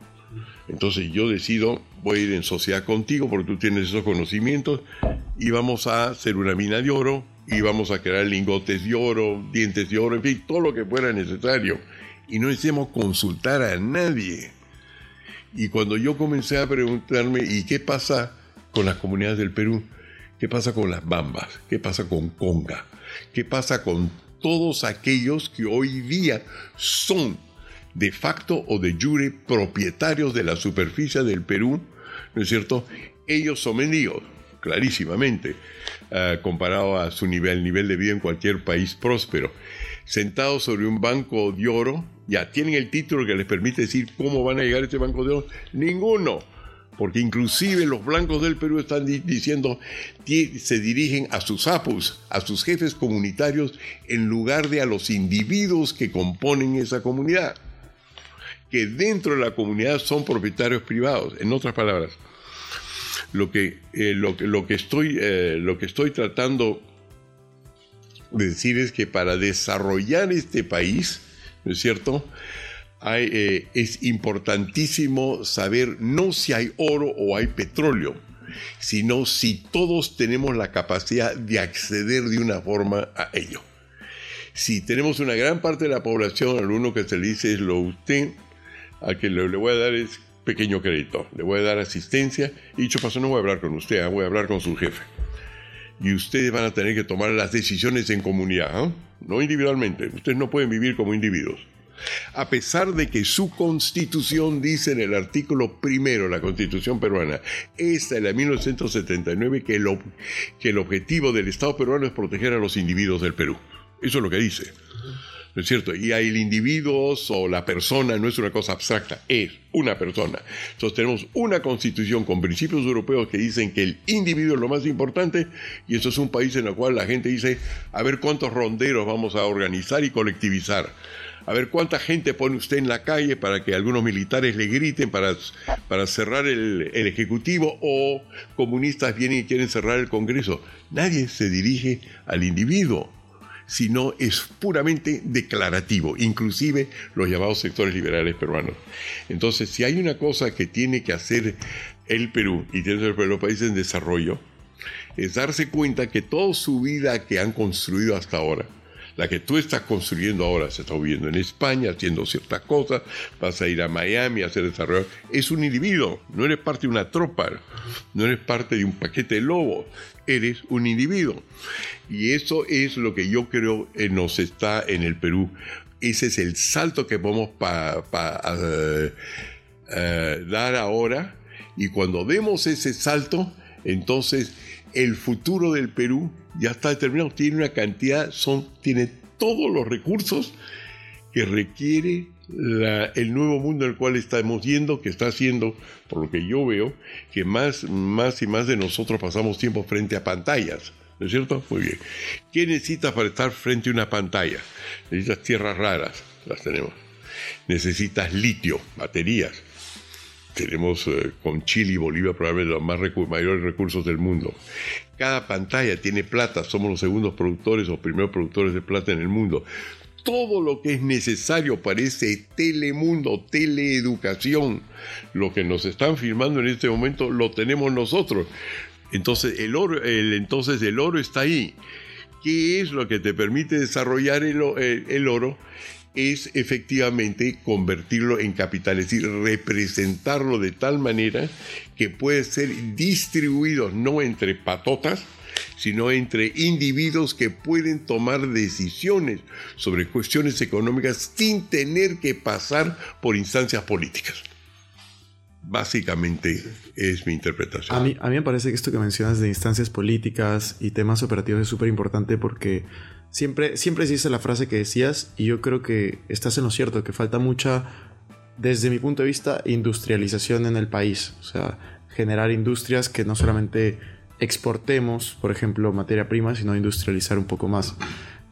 entonces yo decido, voy a ir en sociedad contigo porque tú tienes esos conocimientos y vamos a hacer una mina de oro y vamos a crear lingotes de oro, dientes de oro, en fin, todo lo que fuera necesario. Y no necesitamos consultar a nadie. Y cuando yo comencé a preguntarme, ¿y qué pasa con las comunidades del Perú? ¿Qué pasa con las bambas? ¿Qué pasa con Conga? ¿Qué pasa con todos aquellos que hoy día son de facto o de jure propietarios de la superficie del Perú? ¿No es cierto? Ellos son mendigos, clarísimamente, ah, comparado a su nivel, nivel de vida en cualquier país próspero. Sentados sobre un banco de oro, ya tienen el título que les permite decir cómo van a llegar a este banco de oro. Ninguno porque inclusive los blancos del Perú están di- diciendo, se dirigen a sus apus, a sus jefes comunitarios, en lugar de a los individuos que componen esa comunidad, que dentro de la comunidad son propietarios privados. En otras palabras, lo que, eh, lo, que- estoy, eh, lo que estoy tratando de decir es que para desarrollar este país, ¿no es cierto? eh, es importantísimo saber no si hay oro o hay petróleo, sino si todos tenemos la capacidad de acceder de una forma a ello. Si tenemos una gran parte de la población, al uno que se le dice es lo usted, al que le, le voy a dar es pequeño crédito, le voy a dar asistencia y dicho paso no voy a hablar con usted, ah, voy a hablar con su jefe. Y ustedes van a tener que tomar las decisiones en comunidad, ¿ah? no individualmente. Ustedes no pueden vivir como individuos. A pesar de que su constitución dice en el artículo primero, la constitución peruana, esta de la 1979, que el, que el objetivo del Estado peruano es proteger a los individuos del Perú. Eso es lo que dice. ¿No es cierto? Y el individuo o la persona no es una cosa abstracta, es una persona. Entonces tenemos una constitución con principios europeos que dicen que el individuo es lo más importante y eso es un país en el cual la gente dice, a ver cuántos ronderos vamos a organizar y colectivizar. A ver cuánta gente pone usted en la calle para que algunos militares le griten para, para cerrar el Ejecutivo o comunistas vienen y quieren cerrar el Congreso. Nadie se dirige al individuo sino es puramente declarativo, inclusive los llamados sectores liberales peruanos. Entonces, si hay una cosa que tiene que hacer el Perú y tiene que hacer los países en desarrollo, es darse cuenta que toda su vida que han construido hasta ahora, la que tú estás construyendo ahora, se está viviendo en España, haciendo ciertas cosas, vas a ir a Miami a hacer desarrollo, es un individuo, no eres parte de una tropa, no eres parte de un paquete de lobos, eres un individuo. Y eso es lo que yo creo eh, nos está en el Perú. Ese es el salto que podemos pa- pa- eh, eh, dar ahora. Y cuando demos ese salto, entonces el futuro del Perú ya está determinado. Tiene una cantidad, son, tiene todos los recursos que requiere el nuevo mundo el cual estamos yendo, que está haciendo, por lo que yo veo, que más, más y más de nosotros pasamos tiempo frente a pantallas. ¿No es cierto? Muy bien. ¿Qué necesitas para estar frente a una pantalla? Necesitas tierras raras, las tenemos. Necesitas litio, baterías. Tenemos eh, con Chile y Bolivia probablemente los más mayores recursos del mundo. Cada pantalla tiene plata, somos los segundos productores o primeros productores de plata en el mundo. Todo lo que es necesario para ese telemundo, teleeducación, lo que nos están firmando en este momento, lo tenemos nosotros. Entonces el oro, el, entonces el oro está ahí. ¿Qué es lo que te permite desarrollar el, el- el oro? Es efectivamente convertirlo en capital, es decir, representarlo de tal manera que puede ser distribuido no entre patotas, sino entre individuos que pueden tomar decisiones sobre cuestiones económicas sin tener que pasar por instancias políticas. Básicamente es mi interpretación. A mí, a mí me parece que esto que mencionas de instancias políticas y temas operativos es súper importante porque siempre, siempre dice la frase que decías y yo creo que estás en lo cierto, que falta mucha, desde mi punto de vista, industrialización en el país. O sea, generar industrias que no solamente exportemos, por ejemplo, materia prima, sino industrializar un poco más.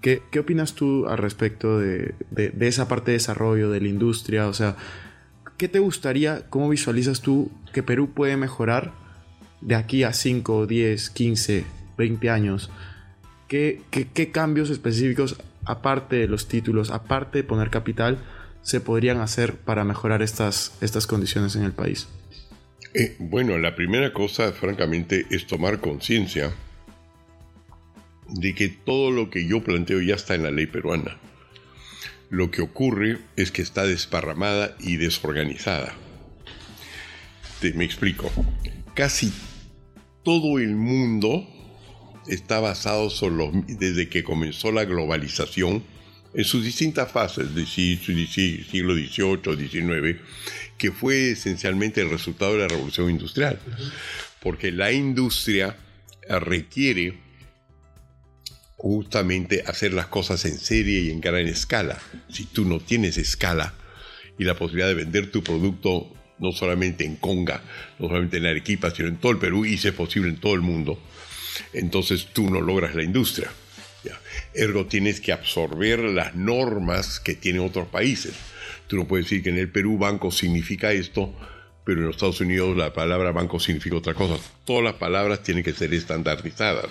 ¿Qué, qué opinas tú al respecto de, de- de esa parte de desarrollo, de la industria? O sea, ¿qué te gustaría, cómo visualizas tú que Perú puede mejorar de aquí a 5, 10, 15, 20 años? ¿Qué, cambios específicos, aparte de los títulos, aparte de poner capital, se podrían hacer para mejorar estas, estas condiciones en el país? Eh, bueno, la primera cosa, francamente, es tomar conciencia de que todo lo que yo planteo ya está en la ley peruana. Lo que ocurre es que está desparramada y desorganizada. Te, me explico. Casi todo el mundo está basado sobre los- desde que comenzó la globalización en sus distintas fases, de si- si- si- siglo XVIII, XIX, que fue esencialmente el resultado de la revolución industrial. Porque la industria eh, requiere justamente hacer las cosas en serie y en gran escala. Si tú no tienes escala y la posibilidad de vender tu producto no solamente en Conga, no solamente en Arequipa, sino en todo el Perú y si es posible en todo el mundo, entonces tú no logras la industria. ¿ya? Ergo tienes que absorber las normas que tienen otros países. Tú no puedes decir que en el Perú banco significa esto, pero en los Estados Unidos la palabra banco significa otra cosa. Todas las palabras tienen que ser estandarizadas.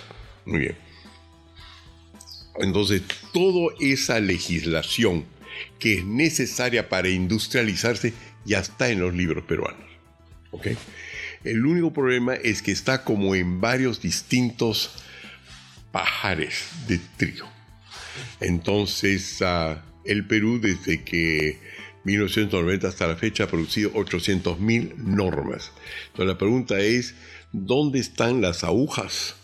Muy bien. Entonces, toda esa legislación que es necesaria para industrializarse ya está en los libros peruanos. ¿ok? El único problema es que está como en varios distintos pajares de trigo. Entonces, ah, el Perú desde que 1990 hasta la fecha ha producido 800.000 normas. Entonces la pregunta es, ¿dónde están las agujas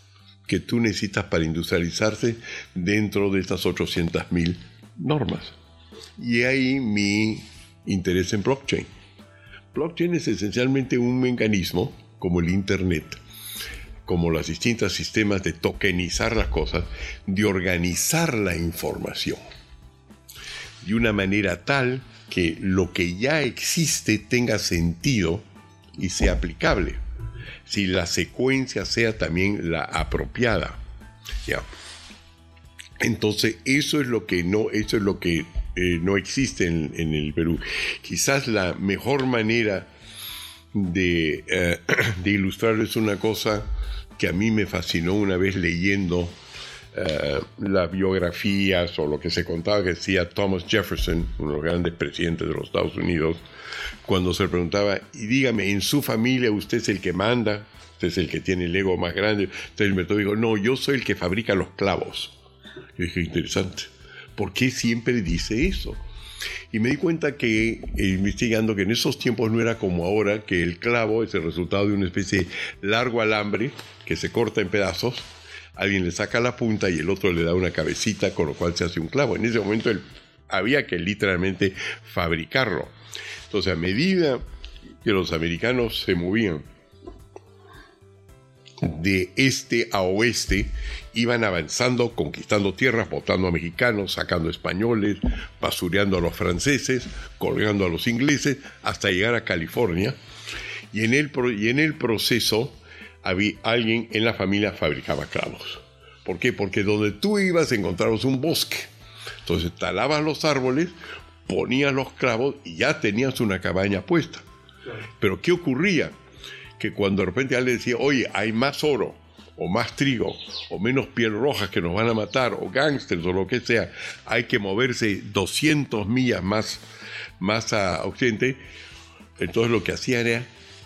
que tú necesitas para industrializarse dentro de estas 800.000 normas? Y ahí mi interés en blockchain. Blockchain es esencialmente un mecanismo como el Internet, como los distintos sistemas de tokenizar las cosas, de organizar la información de una manera tal que lo que ya existe tenga sentido y sea aplicable. Si la secuencia sea también la apropiada. ¿ya? Entonces, eso es lo que no, eso es lo que eh, no existe en, el Perú. Quizás la mejor manera de, eh, *clears throat* de ilustrar es una cosa que a mí me fascinó una vez leyendo eh, las biografías o lo que se contaba que decía Thomas Jefferson, uno de los grandes presidentes de los Estados Unidos, cuando se le preguntaba, y dígame, en su familia usted es el que manda, usted es el que tiene el ego más grande. Entonces el dijo, no, yo soy el que fabrica los clavos. Yo dije, interesante. ¿Por qué siempre dice eso? Y me di cuenta que, eh, investigando, que en esos tiempos no era como ahora, que el clavo es el resultado de una especie de largo alambre que se corta en pedazos, alguien le saca la punta y el otro le da una cabecita, con lo cual se hace un clavo. En ese momento el- había que literalmente fabricarlo. Entonces, a medida que los americanos se movían de este a oeste, iban avanzando, conquistando tierras, votando a mexicanos, sacando españoles, basureando a los franceses, colgando a los ingleses, hasta llegar a California. Y en el, y en el proceso, había alguien en la familia fabricaba clavos. ¿Por qué? Porque donde tú ibas encontrabas un bosque. Entonces talabas los árboles, ponías los clavos y ya tenías una cabaña puesta. Pero ¿qué ocurría? Que cuando de repente alguien decía, oye, hay más oro, o más trigo, o menos piel roja que nos van a matar, o gángsters, o lo que sea, hay que moverse 200 millas más, más a occidente, entonces lo que hacían era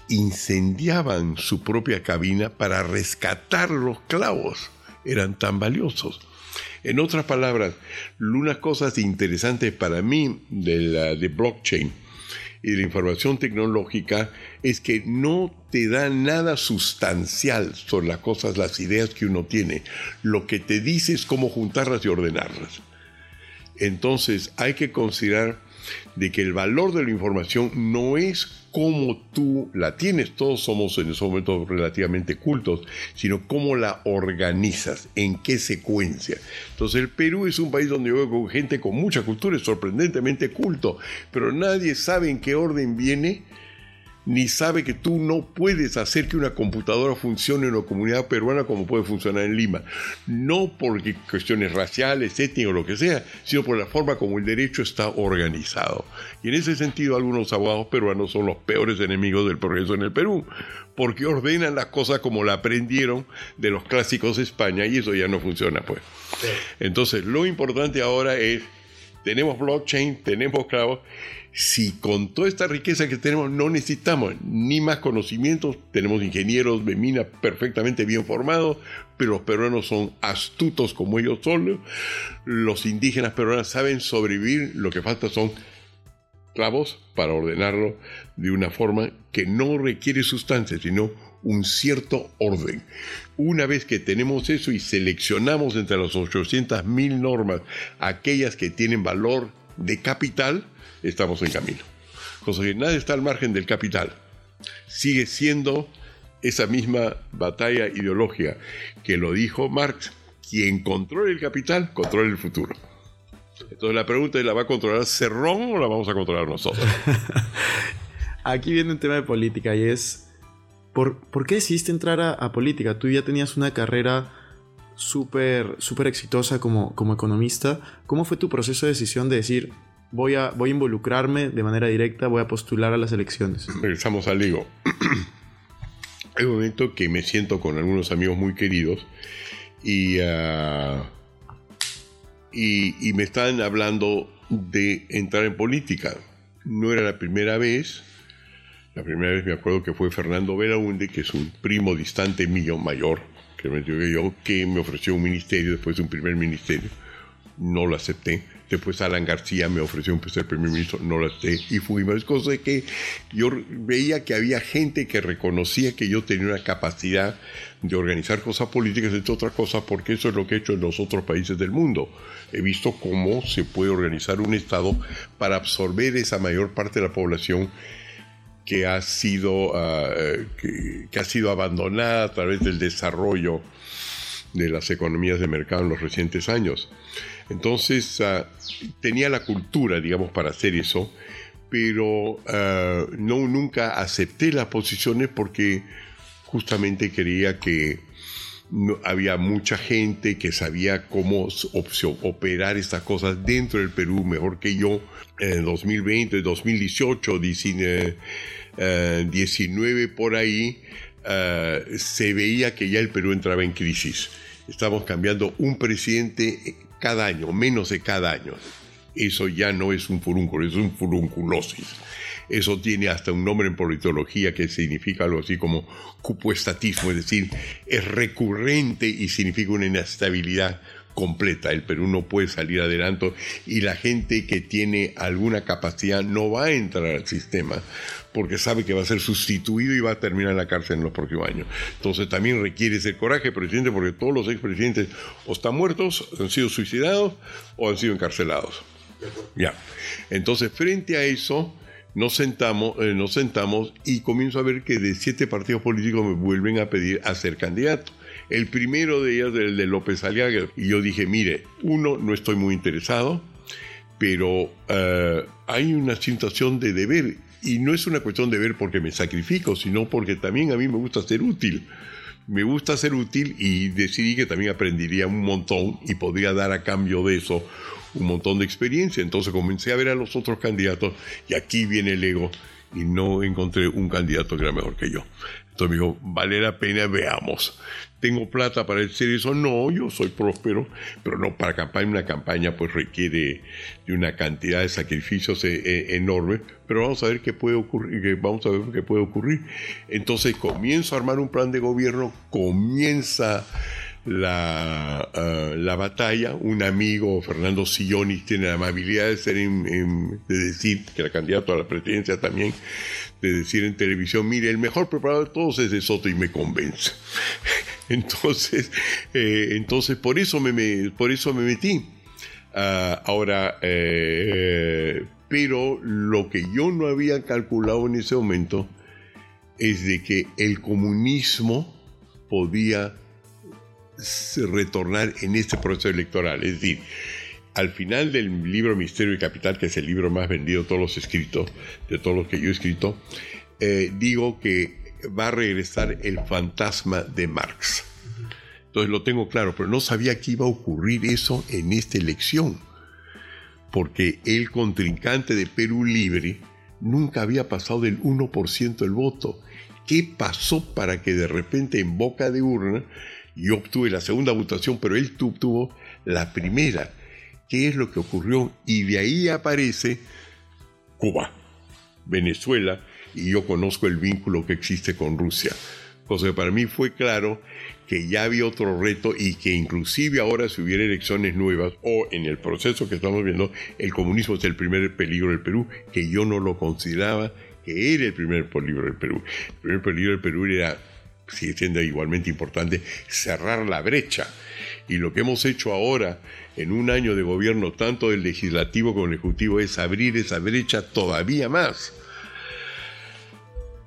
incendiaban su propia cabina para rescatar los clavos. Eran tan valiosos. En otras palabras, unas cosas interesantes para mí de blockchain y la información tecnológica es que no te da nada sustancial sobre las cosas, las ideas que uno tiene. Lo que te dice es cómo juntarlas y ordenarlas. Entonces hay que considerar de que el valor de la información no es cómo tú la tienes, todos somos en ese momento relativamente cultos, sino cómo la organizas, en qué secuencia. Entonces el Perú es un país donde yo veo gente con mucha cultura, es sorprendentemente culto, pero nadie sabe en qué orden viene ni sabe que tú no puedes hacer que una computadora funcione en la comunidad peruana como puede funcionar en Lima. No porque cuestiones raciales, étnicas o lo que sea, sino por la forma como el derecho está organizado. Y en ese sentido, algunos abogados peruanos son los peores enemigos del progreso en el Perú, porque ordenan las cosas como la aprendieron de los clásicos de España y eso ya no funciona, pues. Entonces, lo importante ahora es tenemos blockchain, tenemos clavos. Si con toda esta riqueza que tenemos no necesitamos ni más conocimientos, tenemos ingenieros de mina perfectamente bien formados, pero los peruanos son astutos como ellos son. Los indígenas peruanos saben sobrevivir, lo que falta son clavos para ordenarlo de una forma que no requiere sustancia, sino un cierto orden. Una vez que tenemos eso y seleccionamos entre las 800 mil normas aquellas que tienen valor de capital, estamos en camino. Cosa que nada está al margen del capital. Sigue siendo esa misma batalla ideológica que lo dijo Marx. Quien controla el capital, controla el futuro. Entonces la pregunta es, ¿la va a controlar Cerrón o la vamos a controlar nosotros? *laughs* Aquí viene un tema de política y es, ¿por, ¿por qué decidiste entrar a, política? Tú ya tenías una carrera súper súper exitosa como, como economista. ¿Cómo fue tu proceso de decisión de decir, voy a, voy a involucrarme de manera directa, voy a postular a las elecciones? Regresamos al Ligo. Hay un momento que me siento con algunos amigos muy queridos y, ah, y, y me están hablando de entrar en política. No era la primera vez. La primera vez me acuerdo que fue Fernando Belaunde, que es un primo distante mío, mayor, que me yo, que me ofreció un ministerio después de un primer ministerio. No lo acepté. Después Alan García me ofreció un primer ministro, no lo acepté. Y fui más cosas de que yo veía que había gente que reconocía que yo tenía una capacidad de organizar cosas políticas, entre otras cosas, porque eso es lo que he hecho en los otros países del mundo. He visto cómo se puede organizar un Estado para absorber esa mayor parte de la población que ha sido, ah, que ha sido abandonada a través del desarrollo de las economías de mercado en los recientes años. Entonces, ah, tenía la cultura, digamos, para hacer eso, pero ah, no nunca acepté las posiciones porque justamente creía que no- había mucha gente que sabía cómo operar estas cosas dentro del Perú mejor que yo. En 2020, 2018, 19, eh, 19 por ahí, eh, se veía que ya el Perú entraba en crisis. Estamos cambiando un presidente cada año, menos de cada año. Eso ya no es un furúnculo, es un furunculosis. Eso tiene hasta un nombre en politología que significa algo así como cupoestatismo, es decir, es recurrente y significa una inestabilidad completa. El Perú no puede salir adelante y la gente que tiene alguna capacidad no va a entrar al sistema porque sabe que va a ser sustituido y va a terminar en la cárcel en los próximos años. Entonces también requiere ese coraje, presidente, porque todos los expresidentes o están muertos, han sido suicidados o han sido encarcelados. Ya. Entonces, frente a eso, nos sentamos, eh, nos sentamos y comienzo a ver que de siete partidos políticos me vuelven a pedir a ser candidato. El primero de ellos, el de López Aliaga, y yo dije, mire, uno, no estoy muy interesado, pero eh, hay una situación de deber, y no es una cuestión de deber porque me sacrifico, sino porque también a mí me gusta ser útil. Me gusta ser útil y decidí que también aprendería un montón y podría dar a cambio de eso un montón de experiencia. Entonces comencé a ver a los otros candidatos y aquí viene el ego y no encontré un candidato que era mejor que yo. Entonces me dijo, vale la pena, veamos. ¿Tengo plata para hacer eso? No, yo soy próspero, pero no, para campaña, una campaña pues requiere de una cantidad de sacrificios eh, eh, enorme, pero vamos a ver qué puede ocurrir, vamos a ver qué puede ocurrir. Entonces comienzo a armar un plan de gobierno, comienza la, ah, la batalla. Un amigo, Fernando Sillonis, tiene la amabilidad de, ser decir, que era candidato a la presidencia también, de decir en televisión, mire, el mejor preparado de todos es de Soto y me convence. *laughs* entonces, eh, entonces por eso me, por eso me metí. Ah, ahora, eh, pero lo que yo no había calculado en ese momento es de que el comunismo podía retornar en este proceso electoral. Es decir, al final del libro Misterio y Capital, que es el libro más vendido de todos los escritos, de todos los que yo he escrito, eh, digo que va a regresar el fantasma de Marx. Entonces lo tengo claro, pero no sabía que iba a ocurrir eso en esta elección, porque el contrincante de Perú Libre nunca había pasado del 1% del voto. ¿Qué pasó para que de repente en boca de urna yo obtuve la segunda votación, pero él tu- tuvo la primera? ¿Qué es lo que ocurrió? Y de ahí aparece Cuba, Venezuela, y yo conozco el vínculo que existe con Rusia. Cosa que para mí fue claro que ya había otro reto y que inclusive ahora si hubiera elecciones nuevas o en el proceso que estamos viendo, el comunismo es el primer peligro del Perú, que yo no lo consideraba que era el primer peligro del Perú. El primer peligro del Perú era, sigue siendo igualmente importante, cerrar la brecha. Y lo que hemos hecho ahora, en un año de gobierno, tanto del legislativo como del ejecutivo, es abrir esa brecha todavía más.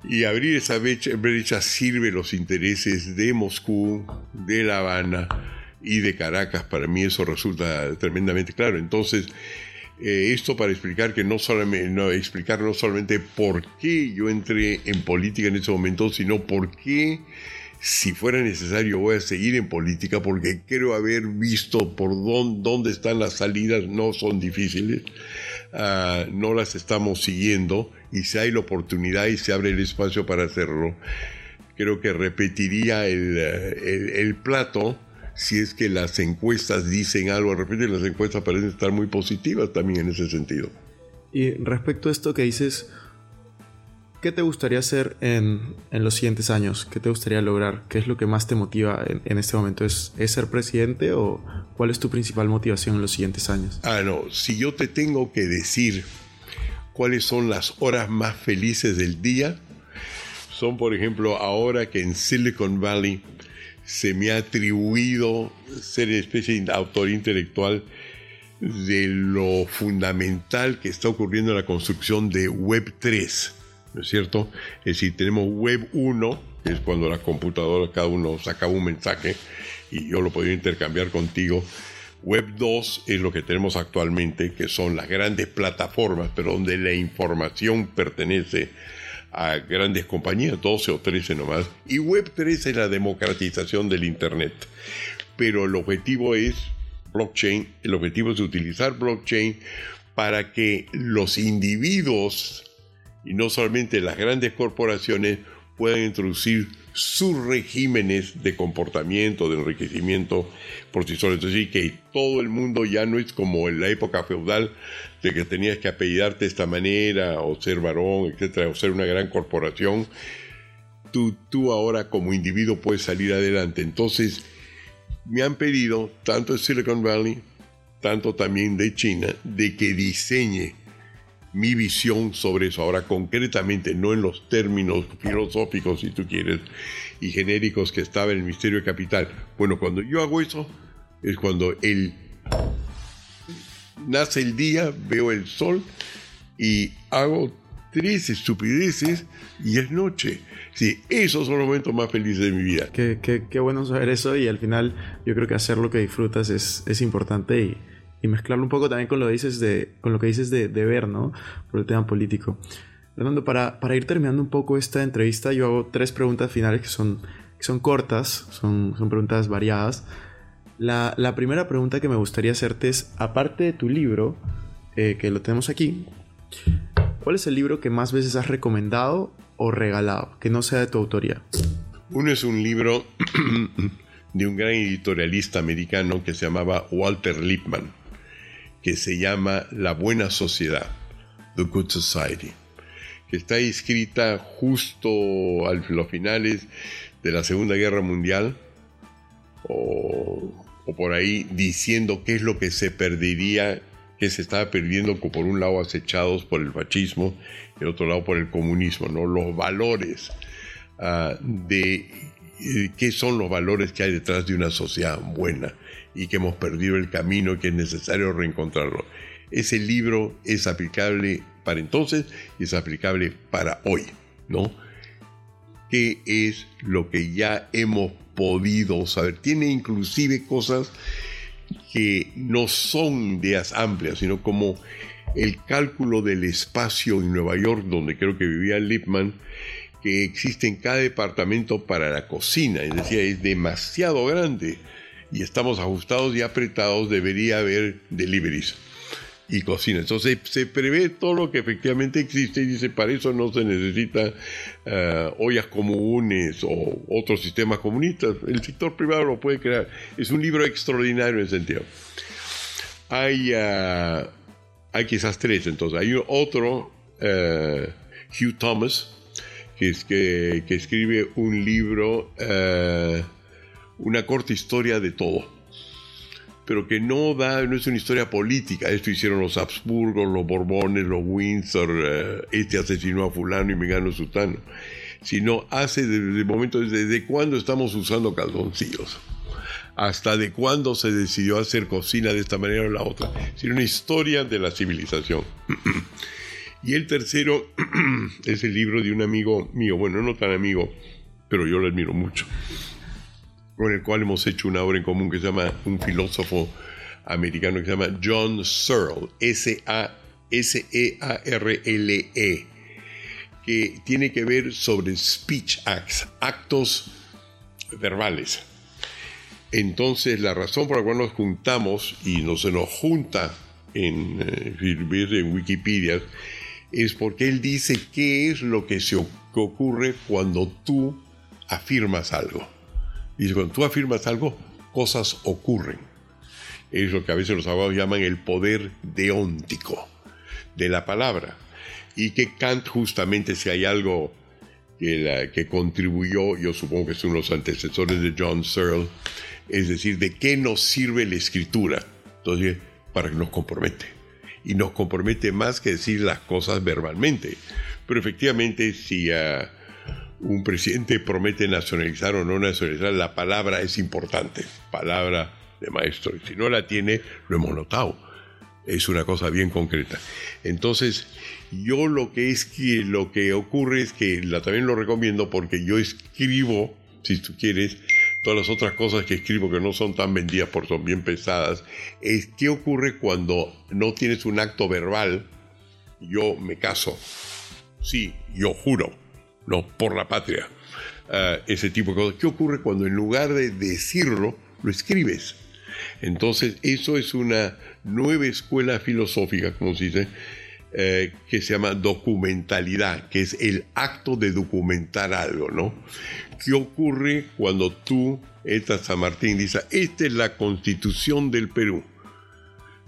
Y abrir esa brecha, brecha sirve los intereses de Moscú, de La Habana y de Caracas. Para mí eso resulta tremendamente claro. Entonces, eh, esto para explicar que no solamente, explicar no solamente por qué yo entré en política en ese momento, sino por qué, si fuera necesario, voy a seguir en política, porque creo haber visto por dónde, están las salidas, no son difíciles, ah, no las estamos siguiendo, y si hay la oportunidad y se abre el espacio para hacerlo, creo que repetiría el, eh, plato si es que las encuestas dicen algo, de repente las encuestas parecen estar muy positivas también en ese sentido. Y respecto a esto que dices, ¿qué te gustaría hacer en, en los siguientes años? ¿Qué te gustaría lograr? ¿Qué es lo que más te motiva en, en este momento? ¿Es, ¿Es ser presidente o cuál es tu principal motivación en los siguientes años? Ah, no, si yo te tengo que decir cuáles son las horas más felices del día, son por ejemplo ahora que en Silicon Valley se me ha atribuido ser especie de autor intelectual de lo fundamental que está ocurriendo en la construcción de Web 3, ¿no es cierto? Es decir, tenemos Web 1, que es cuando la computadora cada uno saca un mensaje y yo lo podría intercambiar contigo. Web 2 es lo que tenemos actualmente, que son las grandes plataformas, pero donde la información pertenece a grandes compañías, 12 o 13 nomás. Y Web 3 es la democratización del Internet. Pero el objetivo es blockchain, el objetivo es utilizar blockchain para que los individuos y no solamente las grandes corporaciones puedan introducir sus regímenes de comportamiento, de enriquecimiento por sí solos. Es decir, que todo el mundo ya no es como en la época feudal, de que tenías que apellidarte de esta manera, o ser varón, etcétera, o ser una gran corporación. Tú, tú ahora como individuo puedes salir adelante. Entonces, me han pedido, tanto de Silicon Valley, tanto también de China, de que diseñe mi visión sobre eso. Ahora, concretamente, no en los términos filosóficos, si tú quieres, y genéricos que estaba en el Misterio Capital. Bueno, cuando yo hago eso, es cuando el nace el día, veo el sol y hago tres estupideces y es noche. Sí, esos son los momentos más felices de mi vida. Qué, qué bueno saber eso y al final yo creo que hacer lo que disfrutas es, es importante y, y mezclarlo un poco también con lo, que dices de, con lo que dices de, de ver, ¿no? Por el tema político. Fernando, para, para ir terminando un poco esta entrevista, yo hago tres preguntas finales que son, que son cortas, son, son preguntas variadas. La, la primera pregunta que me gustaría hacerte es, aparte de tu libro, eh, que lo tenemos aquí, ¿cuál es el libro que más veces has recomendado o regalado, que no sea de tu autoría? Uno es un libro *clears throat* de un gran editorialista americano que se llamaba Walter Lippmann, que se llama La Buena Sociedad, The Good Society, que está escrita justo a los finales de la Segunda Guerra Mundial, o, por ahí diciendo qué es lo que se perdería, que se estaba perdiendo por un lado acechados por el fascismo y por otro lado por el comunismo, ¿no? los valores uh, de eh, qué son los valores que hay detrás de una sociedad buena y que hemos perdido el camino que es necesario reencontrarlo. Ese libro es aplicable para entonces y es aplicable para hoy, ¿no? ¿Qué es lo que ya hemos podido saber? Tiene inclusive cosas que no son ideas amplias, sino como el cálculo del espacio en Nueva York, donde creo que vivía Lippmann, que existe en cada departamento para la cocina, es decir, es demasiado grande y estamos ajustados y apretados, debería haber deliveries y cocina. Entonces se prevé todo lo que efectivamente existe y dice, para eso no se necesita uh, ollas comunes o otros sistemas comunistas. El sector privado lo puede crear. Es un libro extraordinario en ese sentido. Hay, uh, hay quizás tres, entonces. Hay otro, uh, Hugh Thomas, que, es que, que escribe un libro, una corta historia de todo pero que no da, no es una historia política. Esto hicieron los Habsburgos, los Borbones, los Windsor, eh, este asesinó a fulano y me ganó sutano. Sino hace desde el momento, desde cuándo estamos usando calzoncillos, hasta de cuándo se decidió hacer cocina de esta manera o la otra. Sino una historia de la civilización. *clears throat* y el tercero *clears throat* es el libro de un amigo mío, bueno, no tan amigo, pero yo lo admiro mucho con el cual hemos hecho una obra en común que se llama un filósofo americano que se llama John Searle, S-A-S-E-A-R-L-E, que tiene que ver sobre speech acts, actos verbales. Entonces, la razón por la cual nos juntamos y no se nos junta en, eh, en Wikipedia es porque él dice qué es lo que se ocurre cuando tú afirmas algo. Dice, cuando tú afirmas algo, cosas ocurren. Es lo que a veces los abogados llaman el poder deóntico de la palabra. Y que Kant justamente, si hay algo que, que contribuyó, yo supongo que de los antecesores de John Searle, es decir, de qué nos sirve la escritura. Entonces, para que nos compromete. Y nos compromete más que decir las cosas verbalmente. Pero efectivamente, si un presidente promete nacionalizar o no nacionalizar, la palabra es importante. Palabra de maestro. Y si no la tiene, lo hemos notado es una cosa bien concreta. Entonces, yo lo que es que lo que ocurre es que la, también lo recomiendo porque yo escribo, si tú quieres, todas las otras cosas que escribo que no son tan vendidas porque son bien pesadas, es qué ocurre cuando no tienes un acto verbal, yo me caso, sí, yo juro, no, por la patria, Ah, ese tipo de cosas. ¿Qué ocurre cuando en lugar de decirlo, lo escribes? Entonces, eso es una nueva escuela filosófica, como se dice, eh, que se llama documentalidad, que es el acto de documentar algo, ¿no? ¿Qué ocurre cuando tú, esta San Martín, dice, esta es la constitución del Perú?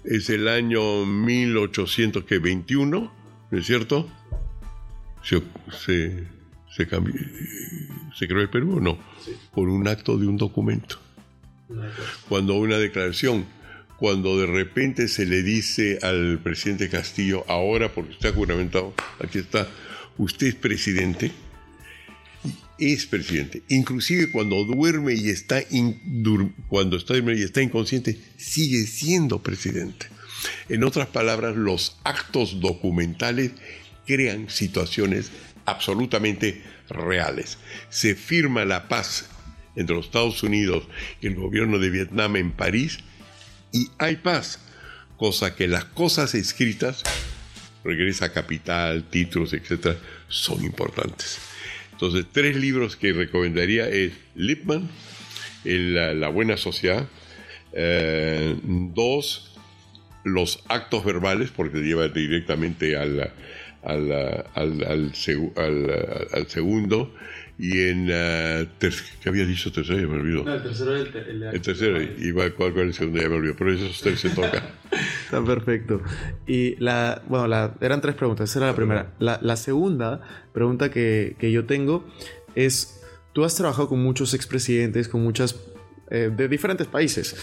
Es el año 1821, ¿no es cierto? Se cambió, ¿Se creó el Perú o no? Por un acto de un documento cuando una declaración, cuando de repente se le dice al presidente Castillo, ahora porque está juramentado, aquí está, usted es presidente, es presidente, inclusive cuando duerme y está, in- dur- cuando está y está inconsciente, sigue siendo presidente. En otras palabras, los actos documentales crean situaciones absolutamente reales. Se firma la paz entre los Estados Unidos y el gobierno de Vietnam en París y hay paz, cosa que las cosas escritas, regresa capital, títulos, etcétera, son importantes. Entonces, tres libros que recomendaría es Lippmann, el- la, La buena sociedad, eh, dos, los actos verbales, porque te lleva directamente al, al, al, al segu- al- al segundo, y en, ter- ¿qué había dicho tercero? Ya me olvidó. el tercero el, el, El tercero, y va, ¿cuál, cuál es el segundo? Ya me olvidó, pero esos tres se tocan. *laughs* Está perfecto. Y la, bueno, la, eran tres preguntas. Esa era la primera. La, la segunda pregunta que, que yo tengo es, tú has trabajado con muchos expresidentes, con muchas, eh, de diferentes países.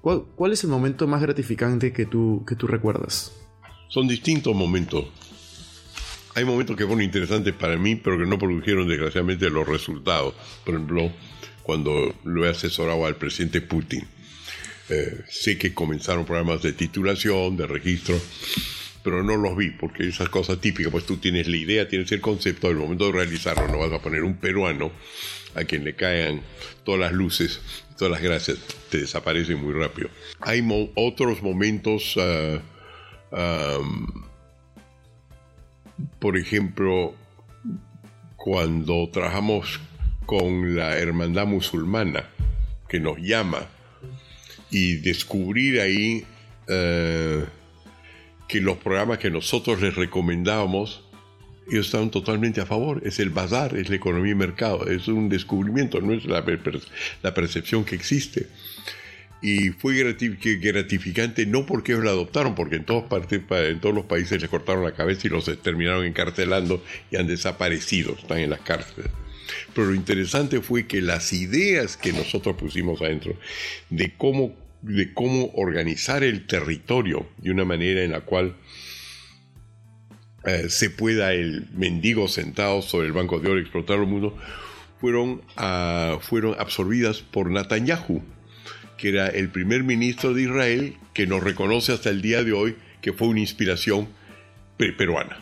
¿Cuál, cuál es el momento más gratificante que tú, que tú recuerdas? Son distintos momentos. Hay momentos que fueron interesantes para mí, pero que no produjeron desgraciadamente los resultados. Por ejemplo, cuando lo he asesorado al presidente Putin. Eh, sé que comenzaron programas de titulación, de registro, pero no los vi, porque esas cosas típicas, pues tú tienes la idea, tienes el concepto, al momento de realizarlo no vas a poner un peruano a quien le caen todas las luces, todas las gracias, te desaparecen muy rápido. Hay mo- otros momentos, am, por ejemplo, cuando trabajamos con la hermandad musulmana, que nos llama, y descubrir ahí eh, que los programas que nosotros les recomendábamos, ellos estaban totalmente a favor. Es el bazar, es la economía y mercado, es un descubrimiento, no es la, per- la percepción que existe. Y fue gratif- gratificante no porque ellos la adoptaron, porque en, todas partes, pa- en todos los países les cortaron la cabeza y los terminaron encarcelando y han desaparecido, están en las cárceles. Pero lo interesante fue que las ideas que nosotros pusimos adentro de cómo, de cómo organizar el territorio de una manera en la cual eh, se pueda el mendigo sentado sobre el banco de oro explotar el mundo, fueron, ah, fueron absorbidas por Netanyahu, que era el primer ministro de Israel que nos reconoce hasta el día de hoy que fue una inspiración pe- peruana.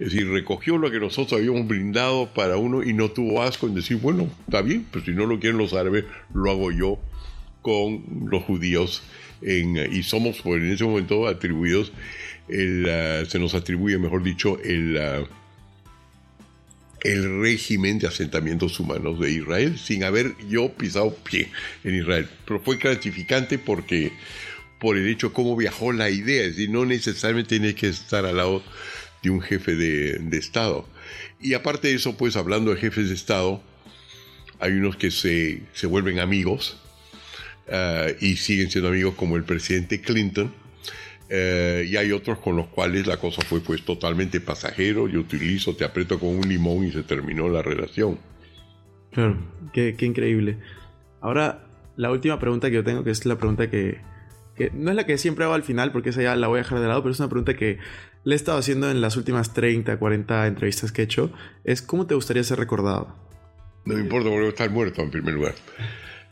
Es decir, recogió lo que nosotros habíamos brindado para uno y no tuvo asco en decir, bueno, está bien, pues si no lo quieren los árabes, lo hago yo con los judíos. Y somos pues, en ese momento atribuidos, ah, se nos atribuye, mejor dicho, el, ah, el régimen de asentamientos humanos de Israel sin haber yo pisado pie en Israel. Pero fue gratificante porque por el hecho cómo viajó la idea, es decir, no necesariamente tiene que estar al lado de un jefe de, Estado. Y aparte de eso, pues hablando de jefes de Estado, hay unos que se, se vuelven amigos eh, y siguen siendo amigos como el presidente Clinton. Eh, y hay otros con los cuales la cosa fue pues totalmente pasajero, yo utilizo, te aprieto con un limón y se terminó la relación. Claro, qué, qué increíble. Ahora, la última pregunta que yo tengo, que es la pregunta que, que no es la que siempre hago al final, porque esa ya la voy a dejar de lado, pero es una pregunta que le he estado haciendo en las últimas 30, 40 entrevistas que he hecho, es ¿cómo te gustaría ser recordado? No me importa porque voy a estar muerto en primer lugar.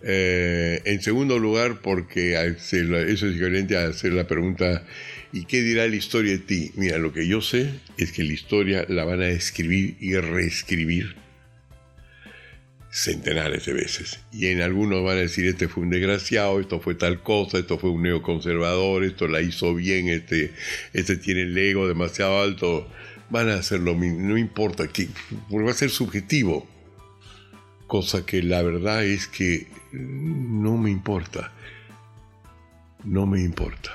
Eh, en segundo lugar, porque eso es equivalente a hacer la pregunta ¿y qué dirá la historia de ti? Mira, lo que yo sé es que la historia la van a escribir y reescribir centenares de veces. Y en algunos van a decir, este fue un desgraciado, esto fue tal cosa, esto fue un neoconservador, esto la hizo bien, este, este tiene el ego demasiado alto. Van a hacer lo mismo, no importa, que, porque va a ser subjetivo. Cosa que la verdad es que no me importa. No me importa.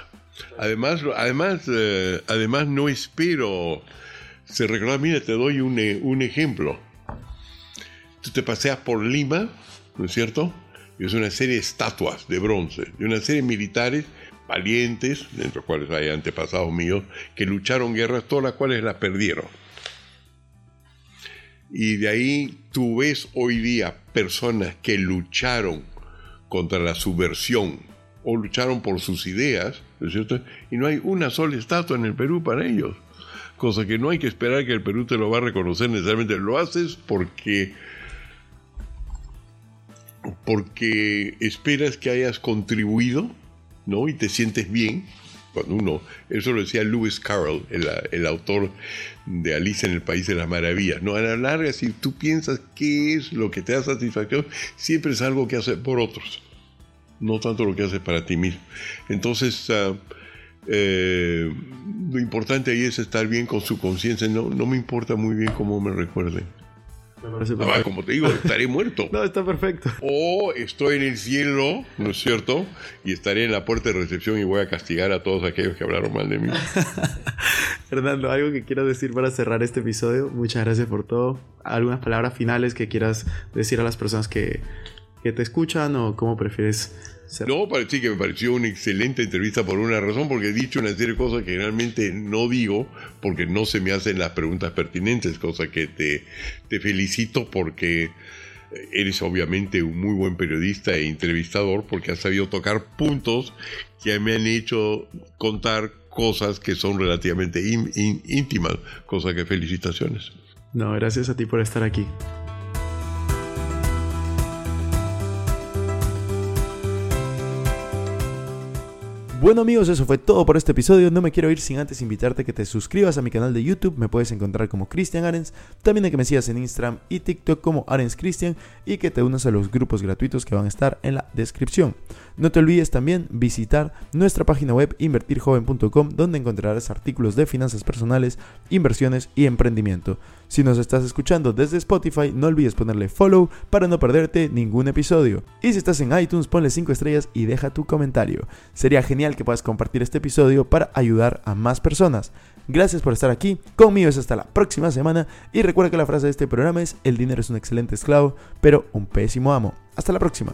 Además, además, eh, además no espero se recordar. Mira, te doy un, eh, un ejemplo. Tú te paseas por Lima, ¿no es cierto? Y es una serie de estatuas de bronce, de una serie de militares valientes, entre los cuales hay antepasados míos, que lucharon guerras, todas las cuales las perdieron. Y de ahí tú ves hoy día personas que lucharon contra la subversión o lucharon por sus ideas, ¿no es cierto? Y no hay una sola estatua en el Perú para ellos. Cosa que no hay que esperar que el Perú te lo va a reconocer necesariamente. Lo haces porque porque esperas que hayas contribuido, ¿no? Y te sientes bien. Cuando uno, eso lo decía Lewis Carroll, el, autor de Alicia en el País de las Maravillas, ¿no? A la larga, si tú piensas qué es lo que te da satisfacción, siempre es algo que haces por otros, no tanto lo que haces para ti mismo. Entonces, ah, eh, lo importante ahí es estar bien con su conciencia, no, no me importa muy bien cómo me recuerden. Me parece Además, perfecto. como te digo, estaré muerto. *laughs* No, está perfecto. O estoy en el cielo, ¿no es cierto? Y estaré en la puerta de recepción y voy a castigar a todos aquellos que hablaron mal de mí. *laughs* Fernando, algo que quieras decir para cerrar este episodio. Muchas gracias por todo. Algunas palabras finales que quieras decir a las personas que, que te escuchan o cómo prefieres No, parecí que me pareció una excelente entrevista por una razón, porque he dicho una serie de cosas que realmente no digo, porque no se me hacen las preguntas pertinentes, cosa que te, te felicito porque eres obviamente un muy buen periodista e entrevistador, porque has sabido tocar puntos que me han hecho contar cosas que son relativamente ín- ín- íntimas, cosa que felicitaciones. No, gracias a ti por estar aquí. Bueno amigos, eso fue todo por este episodio. No me quiero ir sin antes invitarte a que te suscribas a mi canal de YouTube. Me puedes encontrar como Cristian Arens. También a que me sigas en Instagram y TikTok como Arens Cristian y que te unas a los grupos gratuitos que van a estar en la descripción. No te olvides también visitar nuestra página web invertirjoven.com donde encontrarás artículos de finanzas personales, inversiones y emprendimiento. Si nos estás escuchando desde Spotify, no olvides ponerle follow para no perderte ningún episodio. Y si estás en iTunes, ponle 5 estrellas y deja tu comentario. Sería genial que puedas compartir este episodio para ayudar a más personas. Gracias por estar aquí, conmigo es hasta la próxima semana y recuerda que la frase de este programa es el dinero es un excelente esclavo, pero un pésimo amo. Hasta la próxima.